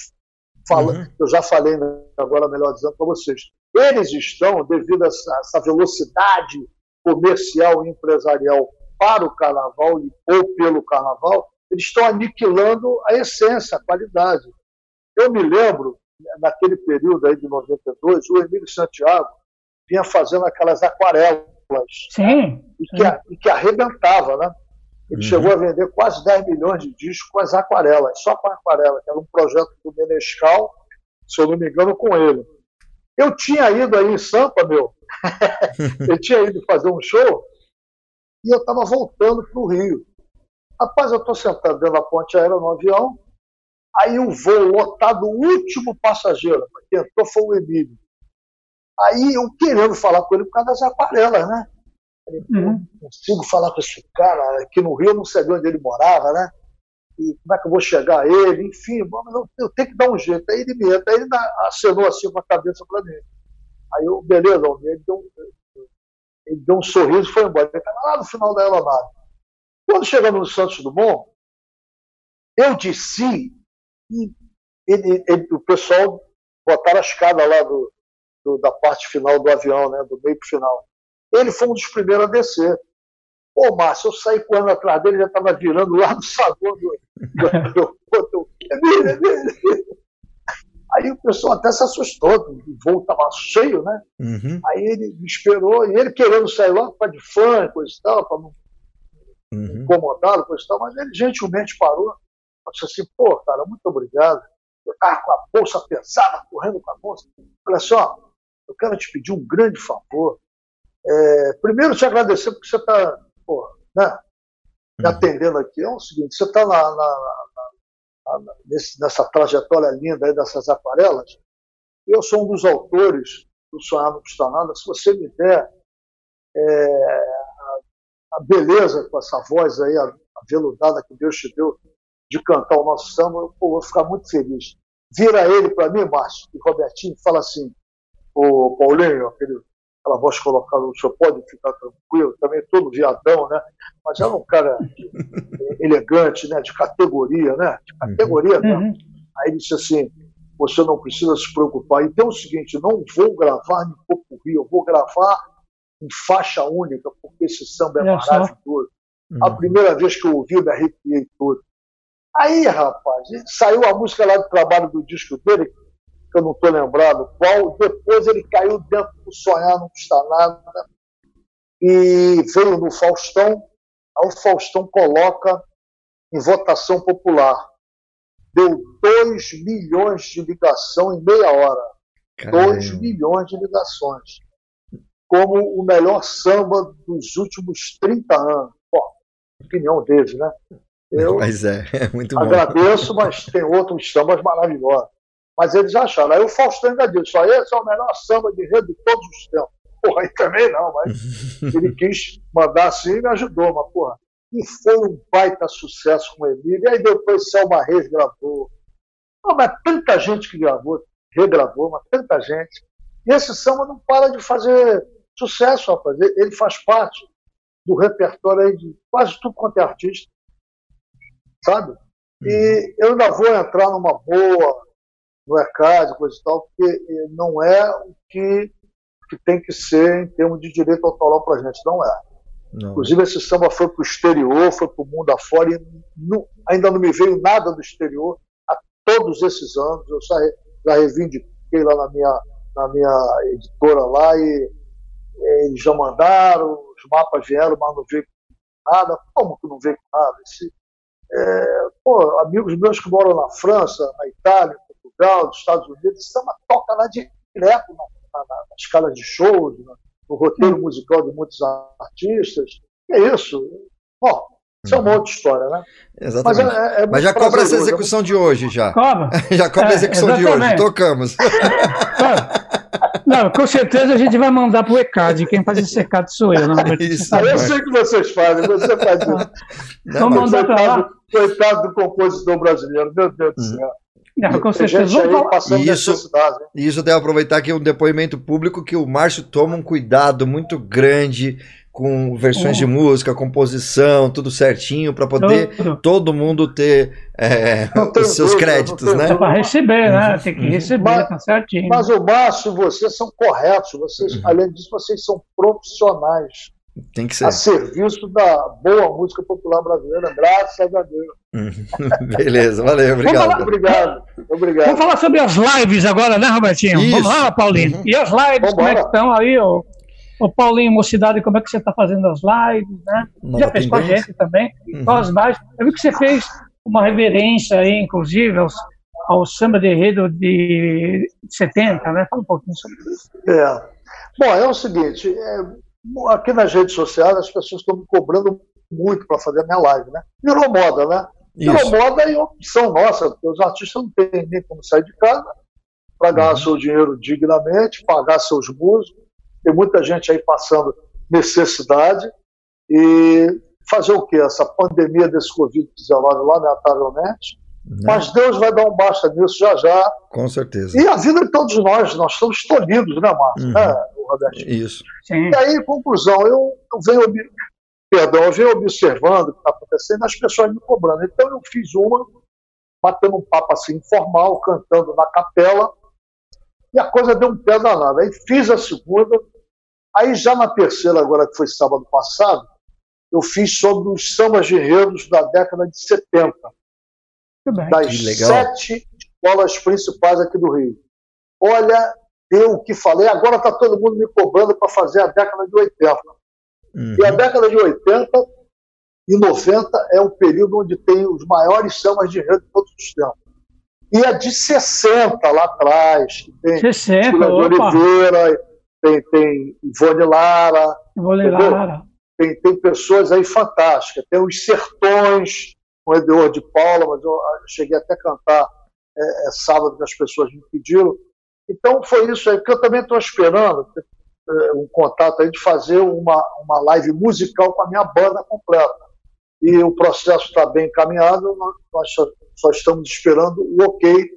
uhum. eu já falei agora, melhor dizendo para vocês. Eles estão, devido a essa, essa, velocidade comercial e empresarial para o carnaval ou pelo carnaval, eles estão aniquilando a essência, a qualidade. Eu me lembro, naquele período aí de 92, o Emílio Santiago vinha fazendo aquelas aquarelas. Sim. E que, e que arrebentava, né? Ele uhum. chegou a vender quase 10 milhões de discos com as aquarelas, só com aquarela, que era um projeto do Menescal, se eu não me engano, com ele. Eu tinha ido aí em Sampa, meu. eu tinha ido fazer um show e eu estava voltando para o Rio. Rapaz, eu estou sentado dentro da ponte aérea no avião, aí o voo lotado, o último passageiro que entrou foi o Emílio. Aí eu querendo falar com ele por causa das aquarelas, né? Uhum. consigo falar com esse cara, aqui no Rio eu não sabia onde ele morava, né? E como é que eu vou chegar a ele? Enfim, eu, eu tenho que dar um jeito. Aí ele me entra, aí ele acenou assim com a cabeça para mim. Aí eu, beleza, ele deu, ele deu um sorriso e foi embora. Ele estava lá no final da aeronave. Quando chegamos no Santos Dumont, eu disse e ele, ele, o pessoal botaram a escada lá do, do, da parte final do avião, né, do meio para final. Ele foi um dos primeiros a descer. Pô, Márcio, eu saí correndo atrás dele, já estava virando lá no saguão do aeroporto. Aí o pessoal até se assustou, o voo estava cheio, né? Uhum. Aí ele me esperou, e ele querendo sair logo para de fã, coisa e tal, para não uhum. incomodá-lo, coisa e tal, mas ele gentilmente parou. Disse assim, pô, cara, muito obrigado. Eu estava com a bolsa pesada, correndo com a bolsa. Olha só, eu quero te pedir um grande favor. É, primeiro, te agradecer porque você está né, me uhum. atendendo aqui. É o seguinte: você está na, na, na, nessa trajetória linda aí dessas aquarelas. Eu sou um dos autores do Sonhar Não Custa Nada. Se você me der é, a, a, beleza com essa voz aí, a, a veludada que Deus te deu de cantar o nosso samba, eu vou ficar muito feliz. Vira ele para mim, Márcio, e Robertinho, fala assim: o Paulinho, aquele, aquela voz colocada, o senhor pode ficar tranquilo, também todo viadão, né? Mas era um cara elegante, né? De categoria, né? De categoria, né? uhum. Aí ele disse assim, você não precisa se preocupar. Então é o seguinte, não vou gravar em Popurri, eu vou gravar em faixa única, porque esse samba é, é maravilhoso. Uhum. A primeira vez que eu ouvi, eu me arrepiei todo. Aí, rapaz, saiu a música lá do trabalho do disco dele, que eu não estou lembrado qual, depois ele caiu dentro do Sonhar Não Custa Nada e veio no Faustão, aí o Faustão coloca em votação popular. Deu 2 milhões de ligação em meia hora. 2 milhões de ligações. Como o melhor samba dos últimos 30 anos. Opinião dele, né? Eu mas é, é muito agradeço, mas tem outros sambas maravilhosos. Mas eles acharam. Aí o Faustão ainda disse: só esse é o melhor samba de rede de todos os tempos. Porra, aí também não, mas ele quis mandar assim e me ajudou, mas porra. E foi um baita sucesso com o Emílio. E aí depois Selma Reis gravou. Não, mas tanta gente que gravou. regravou, mas tanta gente. E esse samba não para de fazer sucesso, rapaz. Ele faz parte do repertório aí de quase tudo quanto é artista, sabe? E uhum. eu ainda vou entrar numa boa no ECAD, coisa e tal, porque não é o que, que tem que ser em termos de direito autoral para a gente, não é. Não. Inclusive, esse samba foi para o exterior, foi para o mundo afora, e não, ainda não me veio nada do exterior há todos esses anos. Eu já, já reivindiquei lá na minha, na minha editora lá e eles já mandaram, os mapas vieram, mas não veio nada. Como que não veio nada? Esse, é, pô, amigos meus que moram na França, na Itália, Portugal, nos Estados Unidos, samba toca lá direto na, na, na, escala de shows, na, no roteiro musical de muitos artistas. É isso. Bom, isso é uma uhum. outra história, né? Exatamente. Mas, é, é Mas já cobra essa execução de hoje, já. Cobra? já cobra a é, execução é, de hoje, tocamos. Não, com certeza a gente vai mandar para o ECAD. Quem faz esse ECAD sou eu. Não, isso, eu sei que vocês fazem, você faz isso. Vamos mandar para lá. Coitado do compositor brasileiro, meu Deus do uhum. céu. Não, com certeza. Isso, isso deve aproveitar aqui um depoimento público que o Márcio toma um cuidado muito grande com versões de música, composição, tudo certinho, para poder tudo. todo mundo ter é, os seus dúvida, créditos, né? Para receber, né? Uhum. Tem que receber, mas, tá certinho. Mas o Márcio e você são corretos, vocês, uhum. além disso, vocês são profissionais. Tem que ser. A serviço da boa música popular brasileira, graças a Deus. Uhum. Beleza, valeu, obrigado. Falar, obrigado. Obrigado. Vamos falar sobre as lives agora, né, Robertinho? Isso. Vamos lá, Paulinho. Uhum. E as lives, Vambora. como é que estão aí, ô, ô Paulinho, mocidade, como é que você está fazendo as lives, né? Já fez com a gente também. Uhum. Qual as lives? Eu vi que você fez uma reverência aí, inclusive, aos, ao samba de enredo de 70, né? Fala um pouquinho sobre isso. É. Bom, é o seguinte, é, Aqui nas redes sociais as pessoas estão me cobrando muito para fazer a minha live, né? Virou moda, né? Virou Isso. moda e opção nossa, porque os artistas não têm nem como sair de casa para ganhar uhum. seu dinheiro dignamente, pagar seus músicos. Tem muita gente aí passando necessidade e fazer o quê? Essa pandemia desse Covid-19, lamentavelmente. Uhum. Mas Deus vai dar um basta nisso já já. Com certeza. E a vida de todos nós, nós estamos tolhidos, né, Márcio? Uhum. Né? Isso. Sim. E aí, conclusão, eu, eu venho, perdão, eu venho observando o que está acontecendo, as pessoas me cobrando. Então eu fiz uma, batendo um papo assim informal, cantando na capela, e a coisa deu um pé danado. Aí fiz a segunda, aí já na terceira, agora que foi sábado passado, eu fiz sobre os sambas guerreiros da década de 70. Das sete escolas principais aqui do Rio. Olha, deu o que falei, agora está todo mundo me cobrando para fazer a década de 80. Uhum. E a década de 80 e 90 é o período onde tem os maiores sambas de enredo de todos os tempos. E a de 60 lá atrás, que tem 60, de Oliveira, tem, tem Ivone Lara, Ivone Lara. Tem, tem pessoas aí fantásticas. Tem os Sertões, com o Eduardo de Paula, mas eu cheguei até a cantar é, é, sábado que as pessoas me pediram. Então foi isso aí, que eu também estou esperando é, um contato aí de fazer uma, uma live musical com a minha banda completa. E o processo está bem encaminhado, nós só, só, estamos esperando o ok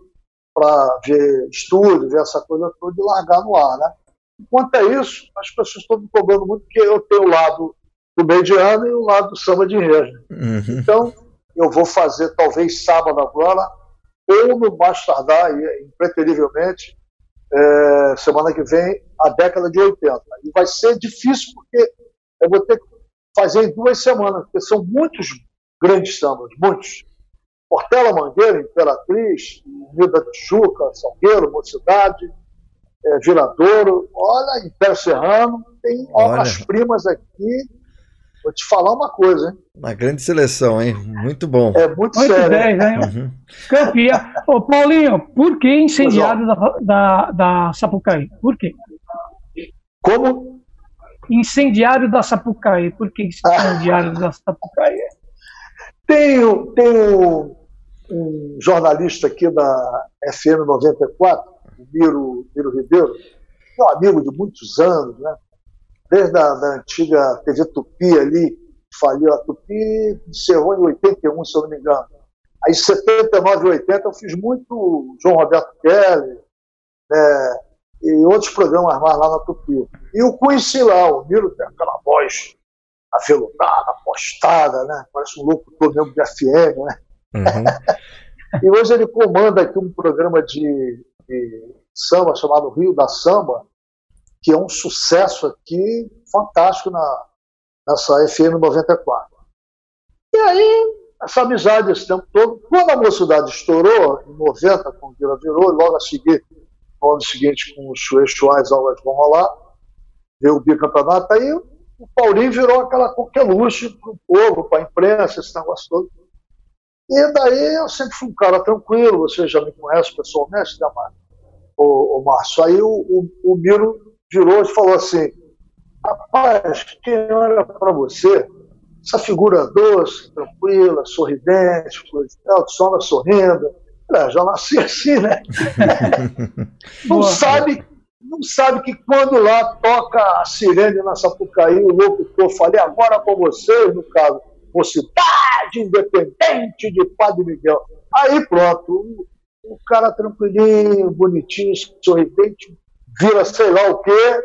para ver estúdio, ver essa coisa toda e largar no ar. Né? Enquanto é isso, as pessoas estão me cobrando muito, porque eu tenho o lado do mediano e o lado do samba de enredo. Uhum. Então, eu vou fazer talvez sábado agora, ou no mais tardar, impreterivelmente, é, semana que vem, a década de 80. E vai ser difícil porque eu vou ter que fazer em duas semanas, porque são muitos grandes sambas, muitos. Portela Mangueira, Imperatriz, Unida Tijuca, Salgueiro, Mocidade, é, Viradouro, olha, Império Serrano, tem obras-primas aqui Vou te falar uma coisa, hein? Uma grande seleção, hein? Muito bom. É muito, muito sério. Bem, hein? Uhum. Campeão. Ô, Paulinho, por que incendiário da, da, da Sapucaí? Por quê? Como? Incendiário da Sapucaí. Por que incendiário da Sapucaí? Tem, tem um, um, jornalista aqui da FM 94, o Miro, Miro Ribeiro, é um amigo de muitos anos, né? Desde a da antiga TV Tupi ali, faliu a Tupi, encerrou em 81, se eu não me engano. Aí, em 79 e 80, eu fiz muito João Roberto Kelly, né, e outros programas mais lá na Tupi. E o Conheci lá, o Miro tem aquela voz aveludada, apostada, né? parece um locutor mesmo de FM. Né? Uhum. e hoje ele comanda aqui um programa de, de samba chamado Rio da Samba, que é um sucesso aqui fantástico na, nessa FM 94. E aí, essa amizade esse tempo todo, quando a mocidade estourou, em 90, quando o Vila virou, logo a seguir, no ano seguinte, com os as aulas vão rolar, veio o bicampeonato, aí o Paulinho virou aquela coqueluche para o povo, para a imprensa, esse negócio todo. E daí eu sempre fui um cara tranquilo, você já me conhece pessoalmente, né, Márcio? O, o Márcio. Aí o, o, o Miro virou e falou assim: rapaz, quem olha para você, essa figura doce, tranquila, sorridente, tal, só sorrindo. É, já nasci assim, né? não sabe não sabe que quando lá toca a sirene na Sapucaí, o locutor falei agora com vocês, no caso, Mocidade Independente de Padre Miguel. Aí pronto, o, o cara tranquilinho, bonitinho, sorridente, vira sei lá o quê,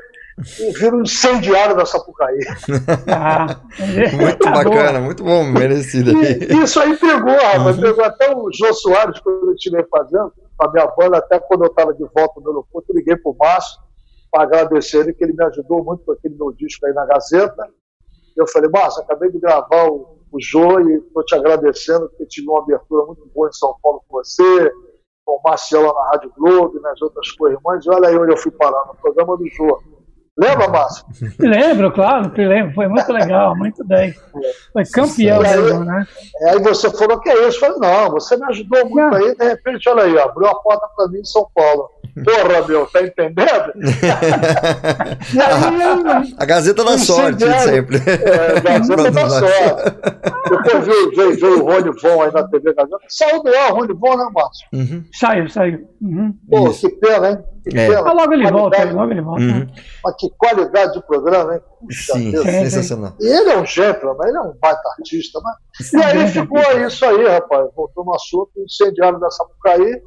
e vira um incendiário da Sapucaí. Ah, muito bacana, bom. muito bom, merecido. E, isso aí pegou, rapaz, uhum. pegou até o Jô Soares, quando eu estive fazendo, a minha banda, até quando eu estava de volta no aeroporto, eu liguei para o Márcio para agradecer ele, que ele me ajudou muito com aquele meu disco aí na Gazeta. Eu falei, Márcio, acabei de gravar o, o Jô e estou te agradecendo, porque tive uma abertura muito boa em São Paulo com você, com o Marcelo na Rádio Globo e nas outras co-irmãs. Olha aí onde eu fui parar, no programa do Jô. Lembra, Márcio? Lembro, claro que lembro. Foi muito legal, muito bem. Foi campeão aí, mesmo, né? Aí você falou que é isso. Eu falei, não, você me ajudou muito aí. De repente, olha aí, abriu a porta para mim em São Paulo. Porra, meu, tá entendendo? aí, a Gazeta da Sorte, sempre. É, a Gazeta da Sorte. Depois veio, veio, veio o Rony Von aí na TV Gazeta. Saiu do ar, Rony Von, né, Márcio? Uhum. Saiu, saiu. Uhum. Pô, Isso. que pena, hein? É. pena. Ah, logo ele volta, logo ele volta. Uhum. Mas que qualidade de programa, hein? Puxa Sim, Deus. sensacional. E ele é um gentleman, ele é um baita artista, mas... E aí ficou isso aí, rapaz. Voltou no assunto, incendiário da Sapucaí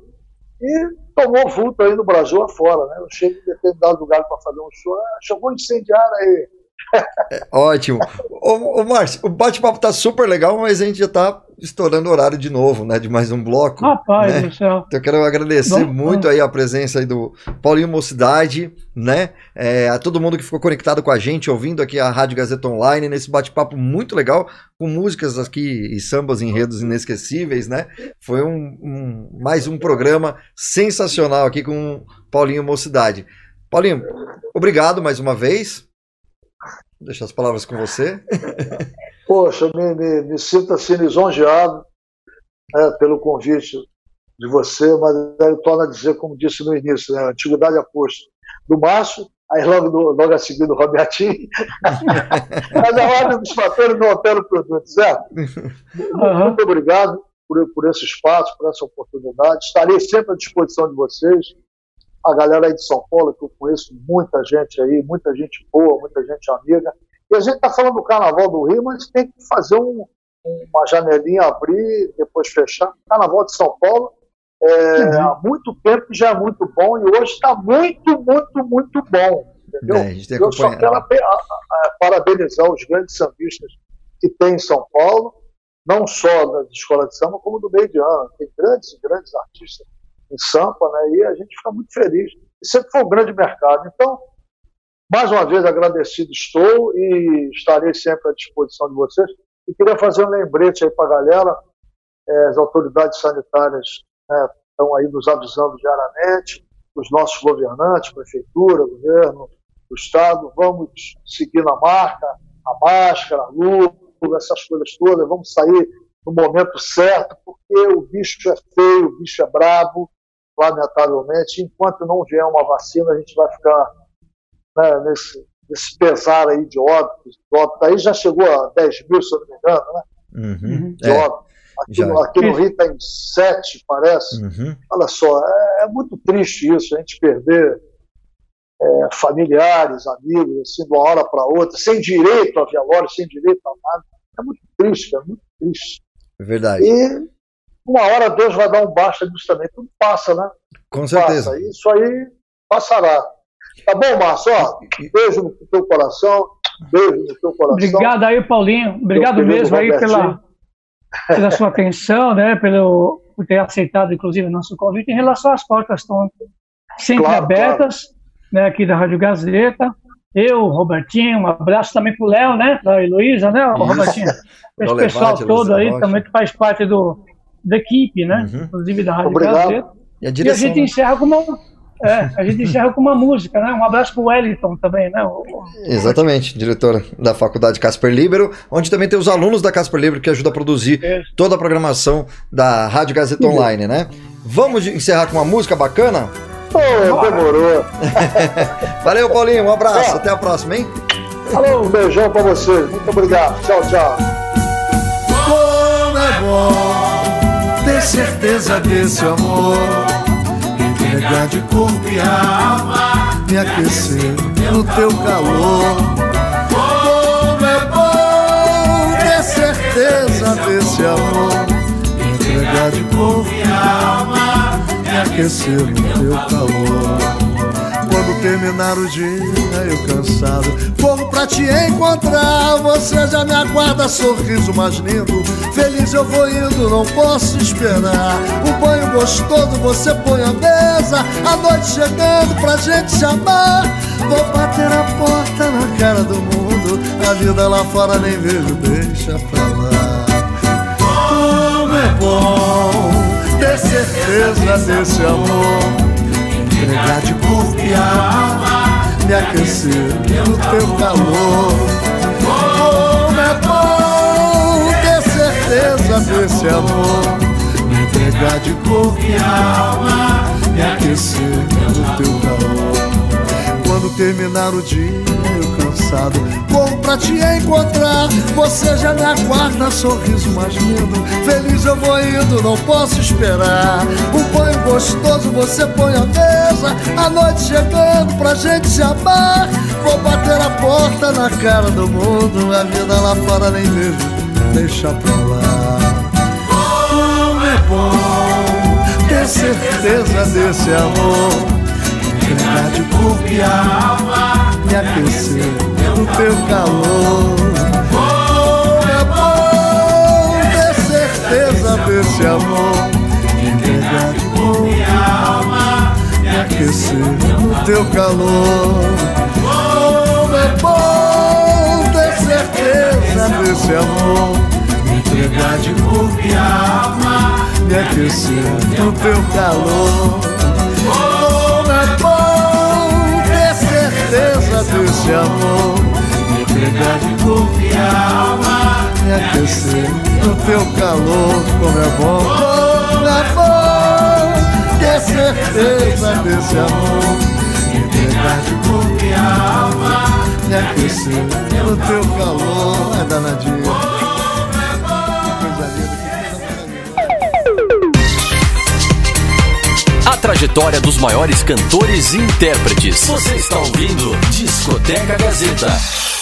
e tomou vulto aí no Brasil afora, né? Eu chego em determinado lugar para fazer um show, ah, chamou incendiário aí. Ótimo. Ô, ô Márcio, o bate-papo tá super legal, mas a gente já tá estourando o horário de novo, né? De mais um bloco. Rapaz né? do céu. Então eu quero agradecer muito aí a presença aí do Paulinho Mocidade, né? É, a todo mundo que ficou conectado com a gente, ouvindo aqui a Rádio Gazeta Online, nesse bate-papo muito legal, com músicas aqui e sambas enredos inesquecíveis, né? Foi um, um mais um programa sensacional aqui com Paulinho Mocidade. Paulinho, obrigado mais uma vez. Deixar as palavras com você. Poxa, me, me, me sinto assim lisonjeado né, pelo convite de você, mas eu torno a dizer, como disse no início, né, a antiguidade aposto do Márcio, aí logo, logo a seguir do Robertinho, mas a ordem dos fatores não altera o produto, certo? Uhum. Muito obrigado por, por esse espaço, por essa oportunidade. Estarei sempre à disposição de vocês. A galera aí de São Paulo, que eu conheço muita gente aí, muita gente boa, muita gente amiga. E a gente está falando do Carnaval do Rio, mas tem que fazer um, uma janelinha abrir, depois fechar. Carnaval de São Paulo é, uhum. há muito tempo já é muito bom e hoje está muito, muito, muito bom. Entendeu? É, Eu só quero a, a, a, parabenizar os grandes sambistas que tem em São Paulo, não só das escolas de samba, como do meio de ano. Tem grandes grandes artistas em Sampa, né? e a gente fica muito feliz. E sempre foi um grande mercado. Então, mais uma vez agradecido estou e estarei sempre à disposição de vocês. E queria fazer um lembrete aí para a galera, é, as autoridades sanitárias né, estão aí nos avisando diariamente, os nossos governantes, prefeitura, governo, o Estado, vamos seguir na marca, a máscara, a luva, essas coisas todas, vamos sair no momento certo, porque o bicho é feio, o bicho é brabo, lamentavelmente. Enquanto não vier uma vacina, a gente vai ficar né, nesse, nesse pesar aí de óbitos. óbito. Aí já chegou a 10 mil, se eu não me engano, né? Uhum. De é. óbitos. Aqui, no, aqui no Rio está em 7, parece. Uhum. Olha só, é, é, muito triste isso, a gente perder é, familiares, amigos, assim, de uma hora para outra, sem direito a velório, sem direito a nada. É muito triste, é muito triste. É verdade. E uma hora Deus vai dar um basta nisso também. Tudo passa, né? Com certeza. Passa. Isso aí passará. Tá bom, Márcio? Ó, beijo no teu coração. Beijo no teu coração. Obrigado aí, Paulinho. Obrigado mesmo aí pela, pela sua atenção, né? Pelo, por ter aceitado, inclusive, o nosso convite. Em relação às portas, estão sempre claro, abertas, claro. né? Aqui da Rádio Gazeta. Eu, Robertinho, um abraço também pro Léo, né? Pra Heloísa, né, Isso. Robertinho? Esse pessoal todo aí também que faz parte do, da equipe, né? Uhum. Inclusive da Rádio Obrigado. Gazeta. E a, direção, e a gente né? encerra com uma, é, a gente encerra com uma música, né? Um abraço pro Wellington também, né? O... Exatamente, diretora da Faculdade Casper Libero, onde também tem os alunos da Casper Libero que ajudam a produzir Isso. toda a programação da Rádio Gazeta Online, né? Vamos encerrar com uma música bacana? Pô, demorou. Valeu, Paulinho. Um abraço. É. Até a próxima, hein? Falou, um beijão pra vocês. Muito obrigado. Tchau, tchau. Como é bom certeza desse amor. Entregar de corpo e alma. Me aquecer no teu calor. Como é bom ter certeza desse amor. Entregar de corpo e alma me aquecer no teu calor. Terminar o dia, eu cansado, corro pra te encontrar. Você já me aguarda, sorriso mais lindo. Feliz eu vou indo, não posso esperar. Um banho gostoso você põe à mesa. A noite chegando pra gente se amar. Vou bater a porta na cara do mundo. A vida lá fora nem vejo, deixa pra lá. Como é bom ter certeza desse amor. Entregar de corpo e alma, me aquecer no teu calor. Como é bom ter certeza desse amor. Me entregar de corpo e alma, me aquecer no teu calor. Quando terminar o dia, eu cansado, pra te encontrar. Você já me aguarda, sorriso mais lindo. Feliz eu vou indo, não posso esperar. Um banho gostoso você põe à mesa. A noite chegando pra gente se amar. Vou bater a porta na cara do mundo. A vida lá fora nem vejo, deixa pra lá. Como é bom ter certeza desse amor Entregar de corpo e alma Me aquecer no teu calor. Como é bom ter certeza desse amor. Entregar de corpo e alma Me aquecer no teu calor. Como é bom ter certeza desse amor. Entregar de corpo e alma, me aquecer no teu calor. Desse amor Me entregar de corpo e alma Me aquecer no teu calor Como é bom, como é bom Ter certeza desse amor. Me entregar de corpo e alma Me aquecer no teu calor É danadinho trajetória dos maiores cantores e intérpretes. Você está ouvindo Discoteca Gazeta.